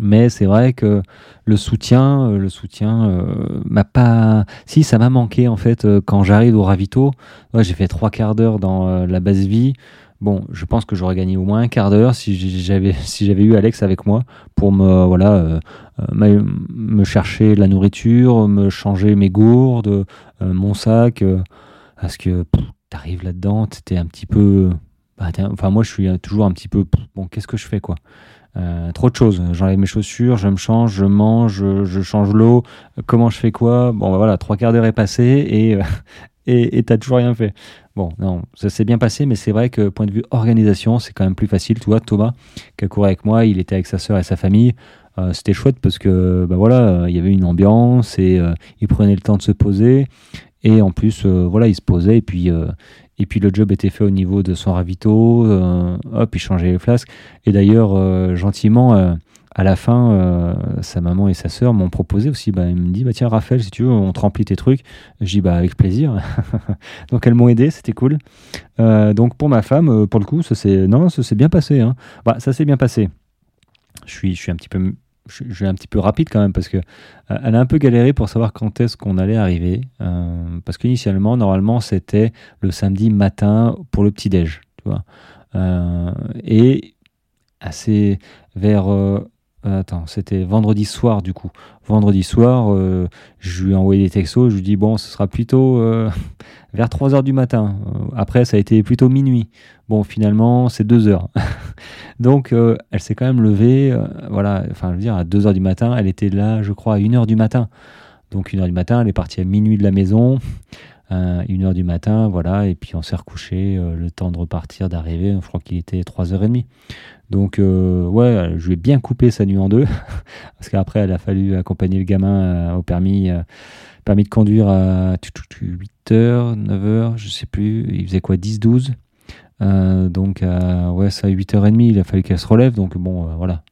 Mais c'est vrai que le soutien, euh, le soutien euh, m'a pas. Si, ça m'a manqué en fait euh, quand j'arrive au ravito. j'ai fait trois quarts d'heure dans la base vie. Bon, je pense que j'aurais gagné au moins un quart d'heure si *laughs* j'avais eu Alex avec moi pour me voilà me chercher la nourriture, me changer mes gourdes, mon sac, parce que tu arrives là-dedans, t'étais un petit peu bah, enfin moi je suis toujours un petit peu bon qu'est-ce que je fais quoi? Euh, trop de choses. J'enlève mes chaussures je me change je mange je, change l'eau. Comment je fais quoi? Bon bah, voilà trois quarts d'heure est passé et euh, et t'as toujours rien fait. Bon non ça s'est bien passé mais c'est vrai que point de vue organisation c'est quand même plus facile. Tu vois Thomas qui a couru avec moi il était avec sa soeur et sa famille. Euh, c'était chouette parce que bah voilà il y avait une ambiance et il prenait le temps de se poser. Et en plus voilà il se posait et puis et puis le job était fait au niveau de son ravito, euh, hop, il changeait les flasques. Et d'ailleurs, euh, gentiment, euh, à la fin, sa maman et sa sœur m'ont proposé aussi. Bah, il me dit bah tiens Raphaël, si tu veux, on te remplit tes trucs. Je dis bah avec plaisir. *laughs* donc elles m'ont aidé, c'était cool. donc pour ma femme, pour le coup, ça s'est bien passé. Hein. Bah, ça s'est bien passé. Je suis, je suis un petit peu je, vais un petit peu rapide quand même parce que euh, elle a un peu galéré pour savoir quand est-ce qu'on allait arriver. Euh, parce qu'initialement, normalement, c'était le samedi matin pour le petit déj, tu. Euh, et assez vers attends, c'était vendredi soir du coup. Vendredi soir, je lui ai envoyé des textos, je lui dis bon, ce sera plutôt *laughs* vers 3 heures du matin. après, ça a été plutôt minuit. Bon, finalement, c'est 2 heures. *laughs* Donc, euh, elle s'est quand même levée, euh, voilà, enfin, je veux dire, à 2 heures du matin, elle était là, je crois, à 1 heure du matin. Donc, 1 heure du matin, elle est partie à minuit de la maison, euh, 1 heure du matin, voilà, et puis on s'est recouché, euh, le temps de repartir, d'arriver, je crois qu'il était 3h30. Donc, ouais, je lui ai bien coupé sa nuit en deux, *laughs* parce qu'après, elle a fallu accompagner le gamin au permis, de conduire à 8h, 9h, je sais plus, il faisait quoi, 10-12 euh, donc, euh, ouais, ça à 8h30, il a fallu qu'elle se relève. Donc, bon, euh, voilà.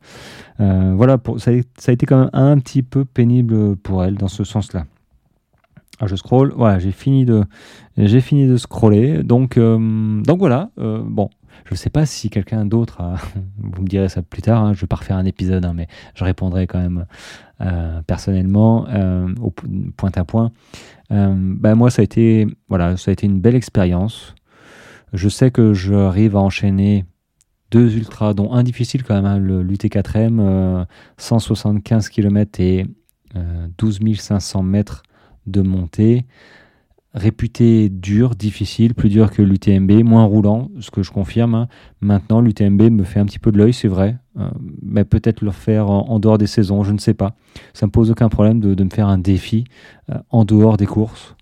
voilà, ça, a, été quand même un petit peu pénible pour elle dans ce sens-là. Ah, je scroll, voilà, j'ai fini de, j'ai fini de scroller. Donc, donc voilà, bon, je ne sais pas si quelqu'un d'autre, *laughs* vous me direz ça plus tard, hein, je vais pas refaire un épisode, hein, mais je répondrai quand même personnellement au point à point. Ben, moi, ça a été, voilà, ça a été une belle expérience. Je sais que j'arrive à enchaîner deux ultras, dont un difficile quand même, hein, l'UT4M, 175 km et 12 500 mètres de montée réputé dur, difficile, plus dur que l'UTMB, moins roulant, ce que je confirme. Hein. Maintenant, l'UTMB me fait un petit peu de l'œil, c'est vrai, euh, mais peut-être le faire en, dehors des saisons, je ne sais pas. Ça me pose aucun problème de, me faire un défi euh, en dehors des courses.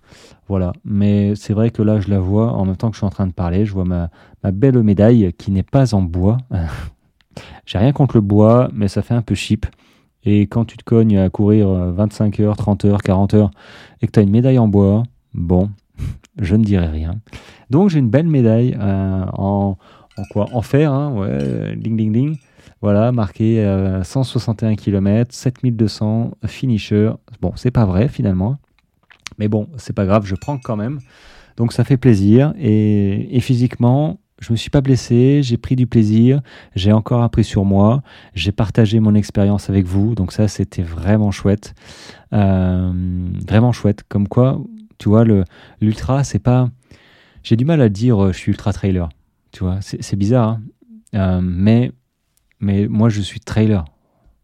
Voilà, mais c'est vrai que là, je la vois en même temps que je suis en train de parler. Je vois ma, belle médaille qui n'est pas en bois. *laughs* J'ai rien contre le bois, mais ça fait un peu cheap. Et quand tu te cognes à courir 25 heures, 30 heures, 40 heures et que tu as une médaille en bois, Bon, *laughs* je ne dirai rien. Donc j'ai une belle médaille euh, en, quoi? En fer, hein, ouais, ding ding ding. Voilà, marqué 161 km, 7200 finisher. Bon, c'est pas vrai finalement. Mais bon, c'est pas grave, je prends quand même. Donc ça fait plaisir. Et, physiquement, je me suis pas blessé, j'ai pris du plaisir, j'ai encore appris sur moi, j'ai partagé mon expérience avec vous. Donc ça, c'était vraiment chouette. Euh, vraiment chouette. Comme quoi, tu vois, l'ultra, c'est pas. J'ai du mal à dire euh, je suis ultra trailer. Tu vois, c'est bizarre. Hein. Euh, mais, mais moi, je suis trailer.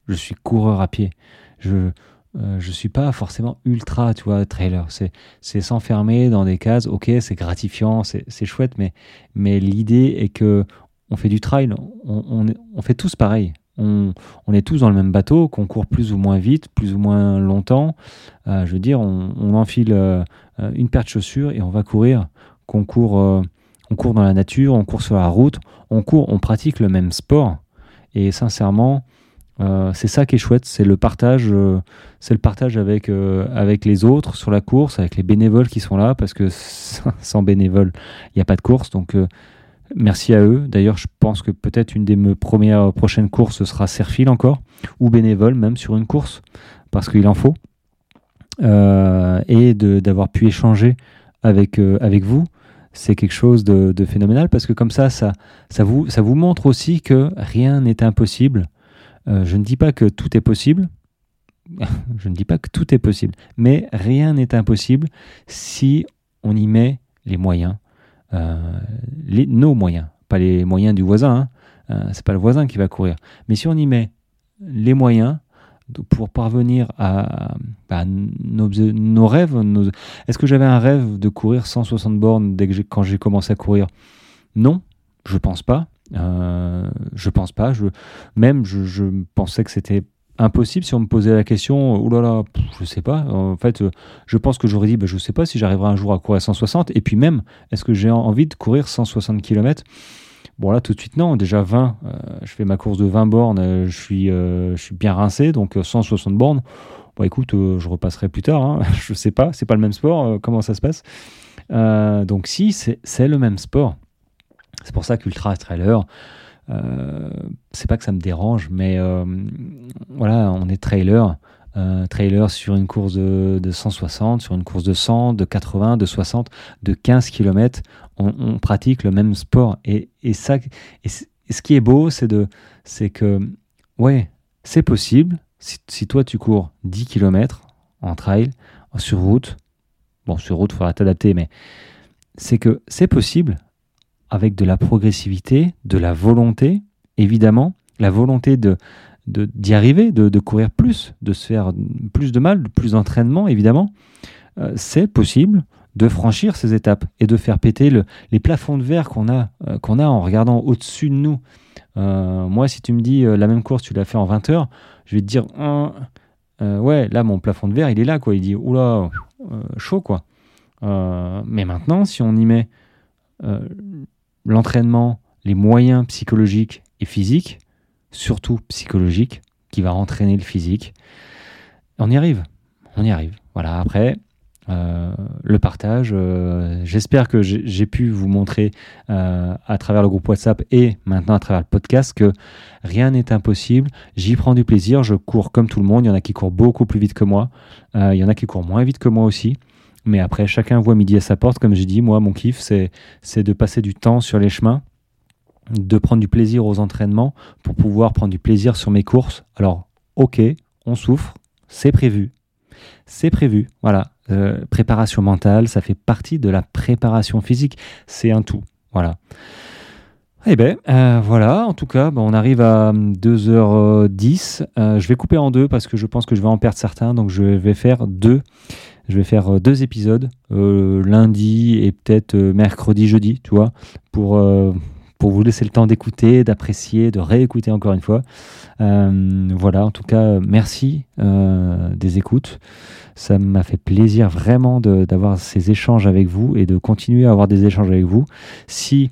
Je suis coureur à pied. Je. Euh, je suis pas forcément ultra, tu vois, trailer. C'est s'enfermer dans des cases. Ok, c'est gratifiant, c'est chouette, mais, mais l'idée est que on fait du trail. On, on, on fait tous pareil on, est tous dans le même bateau, qu'on court plus ou moins vite, plus ou moins longtemps. Euh, je veux dire, on, enfile euh, une paire de chaussures et on va courir. Qu'on court, euh, on court dans la nature, on court sur la route, on court, on pratique le même sport. Et sincèrement, c'est ça qui est chouette, c'est le partage, c'est le partage avec avec les autres sur la course, avec les bénévoles qui sont là, parce que *laughs* sans bénévoles, il n'y a pas de course. Donc Merci à eux. D'ailleurs, je pense que peut-être une des premières prochaines courses sera Serfil encore, ou bénévole même sur une course, parce qu'il en faut. Euh, et d'avoir pu échanger avec, euh, avec vous, c'est quelque chose de, phénoménal, parce que comme ça, ça, ça, vous, ça vous montre aussi que rien n'est impossible. Euh, je ne dis pas que tout est possible, *laughs* je ne dis pas que tout est possible, mais rien n'est impossible si on y met les moyens euh, nos moyens, pas les moyens du voisin. Hein. Euh, c'est pas le voisin qui va courir. Mais si on y met les moyens pour parvenir à, nos, rêves, est-ce que j'avais un rêve de courir 160 bornes dès que quand j'ai commencé à courir? Non, je pense pas. Euh, je pense pas. Même, je, pensais que c'était impossible si on me posait la question oh là là je sais pas en fait euh, je pense que j'aurais dit bah, je sais pas si j'arriverai un jour à courir 160 et puis même est-ce que j'ai envie de courir 160 km bon là tout de suite non. Déjà 20 euh, je fais ma course de 20 bornes euh, je suis je suis bien rincé donc 160 bornes. Bon écoute je repasserai plus tard hein, *laughs* je sais pas. C'est pas le même sport comment ça se passe? Donc si c'est le même sport c'est pour ça qu'ultra trailer euh, c'est pas que ça me dérange, mais euh, voilà, on est trailer. Euh, trailer sur une course de, 160, sur une course de 100, de 80, de 60, de 15 km, on, pratique le même sport. Et, ça, et ce qui est beau, c'est de, c'est que, ouais, c'est possible. Si, toi tu cours 10 km en trail, sur route, bon, sur route, il faudra t'adapter, mais c'est que c'est possible avec de la progressivité, de la volonté, évidemment, la volonté de d'y arriver, de, courir plus, de se faire plus de mal, plus d'entraînement, évidemment, euh, c'est possible de franchir ces étapes et de faire péter le, les plafonds de verre qu'on a, euh, a en regardant au-dessus de nous. Euh, moi, si tu me dis la même course, tu l'as fait en 20 heures, je vais te dire, ouais, là, mon plafond de verre, il est là, quoi. Il dit, oula, chaud, quoi. mais maintenant, si on y met l'entraînement, les moyens psychologiques et physiques, surtout psychologiques, qui va entraîner le physique. On y arrive, on y arrive. Voilà, après, euh, le partage, euh, j'espère que j'ai pu vous montrer euh, à travers le groupe WhatsApp et maintenant à travers le podcast que rien n'est impossible. J'y prends du plaisir, je cours comme tout le monde. Il y en a qui courent beaucoup plus vite que moi, il y en a qui courent moins vite que moi aussi. Mais après, chacun voit midi à sa porte. Comme j'ai dit, moi, mon kiff, c'est, de passer du temps sur les chemins, de prendre du plaisir aux entraînements pour pouvoir prendre du plaisir sur mes courses. Alors, ok, on souffre, c'est prévu. C'est prévu, voilà. Euh, préparation mentale, ça fait partie de la préparation physique. C'est un tout, voilà. Eh ben euh, voilà, en tout cas, on arrive à 2h10. Euh, je vais couper en deux parce que je pense que je vais en perdre certains, donc je vais faire deux. Je vais faire euh, deux épisodes, lundi et peut-être mercredi, jeudi, tu vois, pour, pour vous laisser le temps d'écouter, d'apprécier, de réécouter encore une fois. voilà, en tout cas, merci des écoutes. Ça m'a fait plaisir vraiment d'avoir ces échanges avec vous et de continuer à avoir des échanges avec vous. Si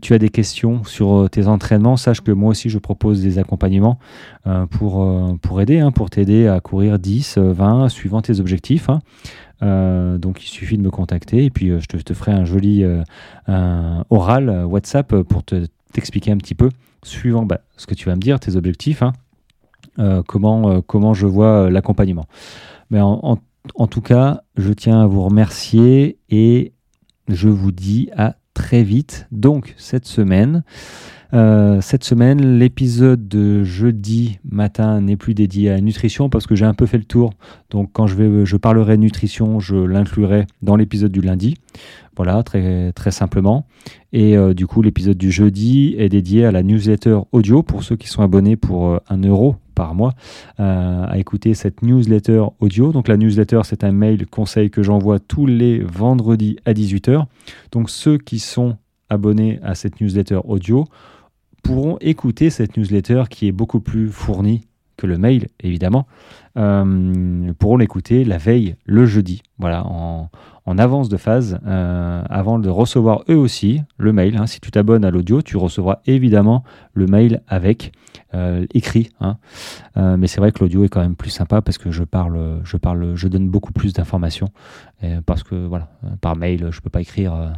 tu as des questions sur euh, tes entraînements, sache que moi aussi je propose des accompagnements euh, pour, euh, pour aider, hein, pour t'aider à courir 10, 20, suivant tes objectifs. Hein. donc il suffit de me contacter et puis je te, ferai un joli oral WhatsApp pour t'expliquer un petit peu, suivant bah, ce que tu vas me dire, tes objectifs, hein, comment, comment je vois l'accompagnement. Mais en, en tout cas, je tiens à vous remercier et je vous dis à très vite. Donc cette semaine, euh, cette semaine, l'épisode de jeudi matin n'est plus dédié à nutrition parce que j'ai un peu fait le tour. Donc quand je, vais, je parlerai nutrition, je l'inclurai dans l'épisode du lundi. Voilà, très, très simplement. Et euh, du coup, l'épisode du jeudi est dédié à la newsletter audio pour ceux qui sont abonnés pour euh, euro mois à écouter cette newsletter audio. Donc la newsletter, c'est un mail conseil que j'envoie tous les vendredis à 18h. Donc ceux qui sont abonnés à cette newsletter audio pourront écouter cette newsletter qui est beaucoup plus fournie le mail, évidemment, euh, pourront l'écouter la veille, le jeudi, voilà, en, avance de phase, euh, avant de recevoir eux aussi le mail. Hein. Si tu t'abonnes à l'audio, tu recevras évidemment le mail avec euh, écrit. Hein. mais c'est vrai que l'audio est quand même plus sympa parce que je parle, je parle, je donne beaucoup plus d'informations. Parce que voilà, par mail, je peux pas écrire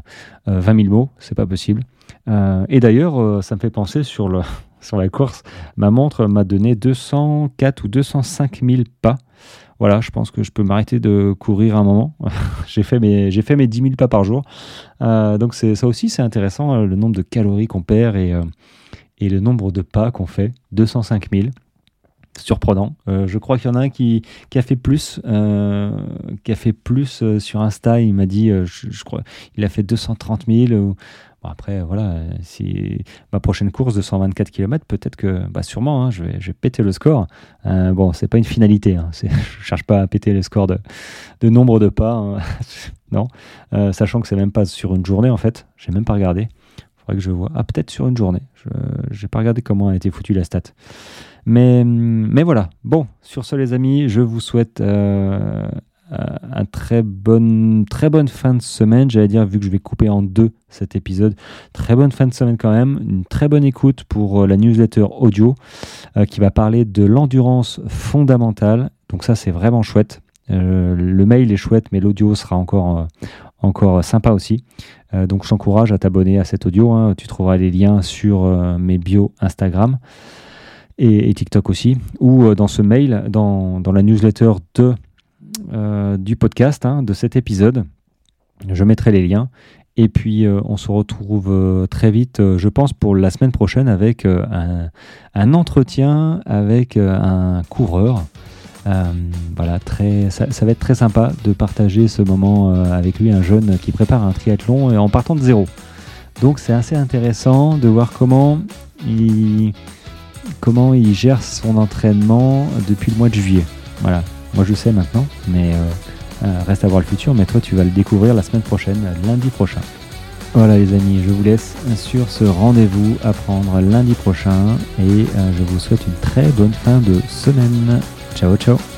20 000 mots, c'est pas possible. Et d'ailleurs, ça me fait penser sur, le, sur la course. Ma montre m'a donné 204 ou 205 000 pas. Voilà, je pense que je peux m'arrêter de courir un moment. *laughs* j'ai fait mes fait mes 10 000 pas par jour. Euh, donc ça aussi c'est intéressant le nombre de calories qu'on perd et, et le nombre de pas qu'on fait. 205 000 surprenant. je crois qu'il y en a un qui, a fait plus, plus sur Insta. Il m'a dit, je, crois, il a fait 230 000 après, voilà, si ma prochaine course de 124 km, peut-être que, bah sûrement, hein, je, vais, péter le score. Euh, bon, c'est pas une finalité. Hein, *laughs* je cherche pas à péter le score de, nombre de pas. Hein. *laughs* non, euh, sachant que c'est même pas sur une journée en fait. J'ai même pas regardé. Faudrait que je vois. Ah, peut-être sur une journée. Je n'ai pas regardé comment a été foutu la stat. Mais, mais voilà. Bon, sur ce, les amis, je vous souhaite euh, un très bonne, très bonne fin de semaine, j'allais dire, vu que je vais couper en deux cet épisode. Très bonne fin de semaine quand même, une très bonne écoute pour euh, la newsletter audio euh, qui va parler de l'endurance fondamentale. Donc ça, c'est vraiment chouette. le mail est chouette, mais l'audio sera encore, encore sympa aussi. donc je t'encourage à t'abonner à cet audio. Hein. Tu trouveras les liens sur mes bios Instagram. Et, TikTok aussi, ou dans ce mail, dans, dans la newsletter de euh, du podcast, hein, de cet épisode. Je mettrai les liens. Et puis, euh, on se retrouve euh, très vite, je pense, pour la semaine prochaine avec un, entretien avec un coureur. voilà, très, ça, va être très sympa de partager ce moment avec lui, un jeune qui prépare un triathlon en partant de zéro. Donc, c'est assez intéressant de voir comment il, comment il gère son entraînement depuis le mois de juillet. Voilà, moi je sais maintenant, mais euh, euh, reste à voir le futur. Mais toi, tu vas le découvrir la semaine prochaine, lundi prochain. Voilà les amis, je vous laisse sur ce rendez-vous à prendre lundi prochain et euh, je vous souhaite une très bonne fin de semaine. Ciao ciao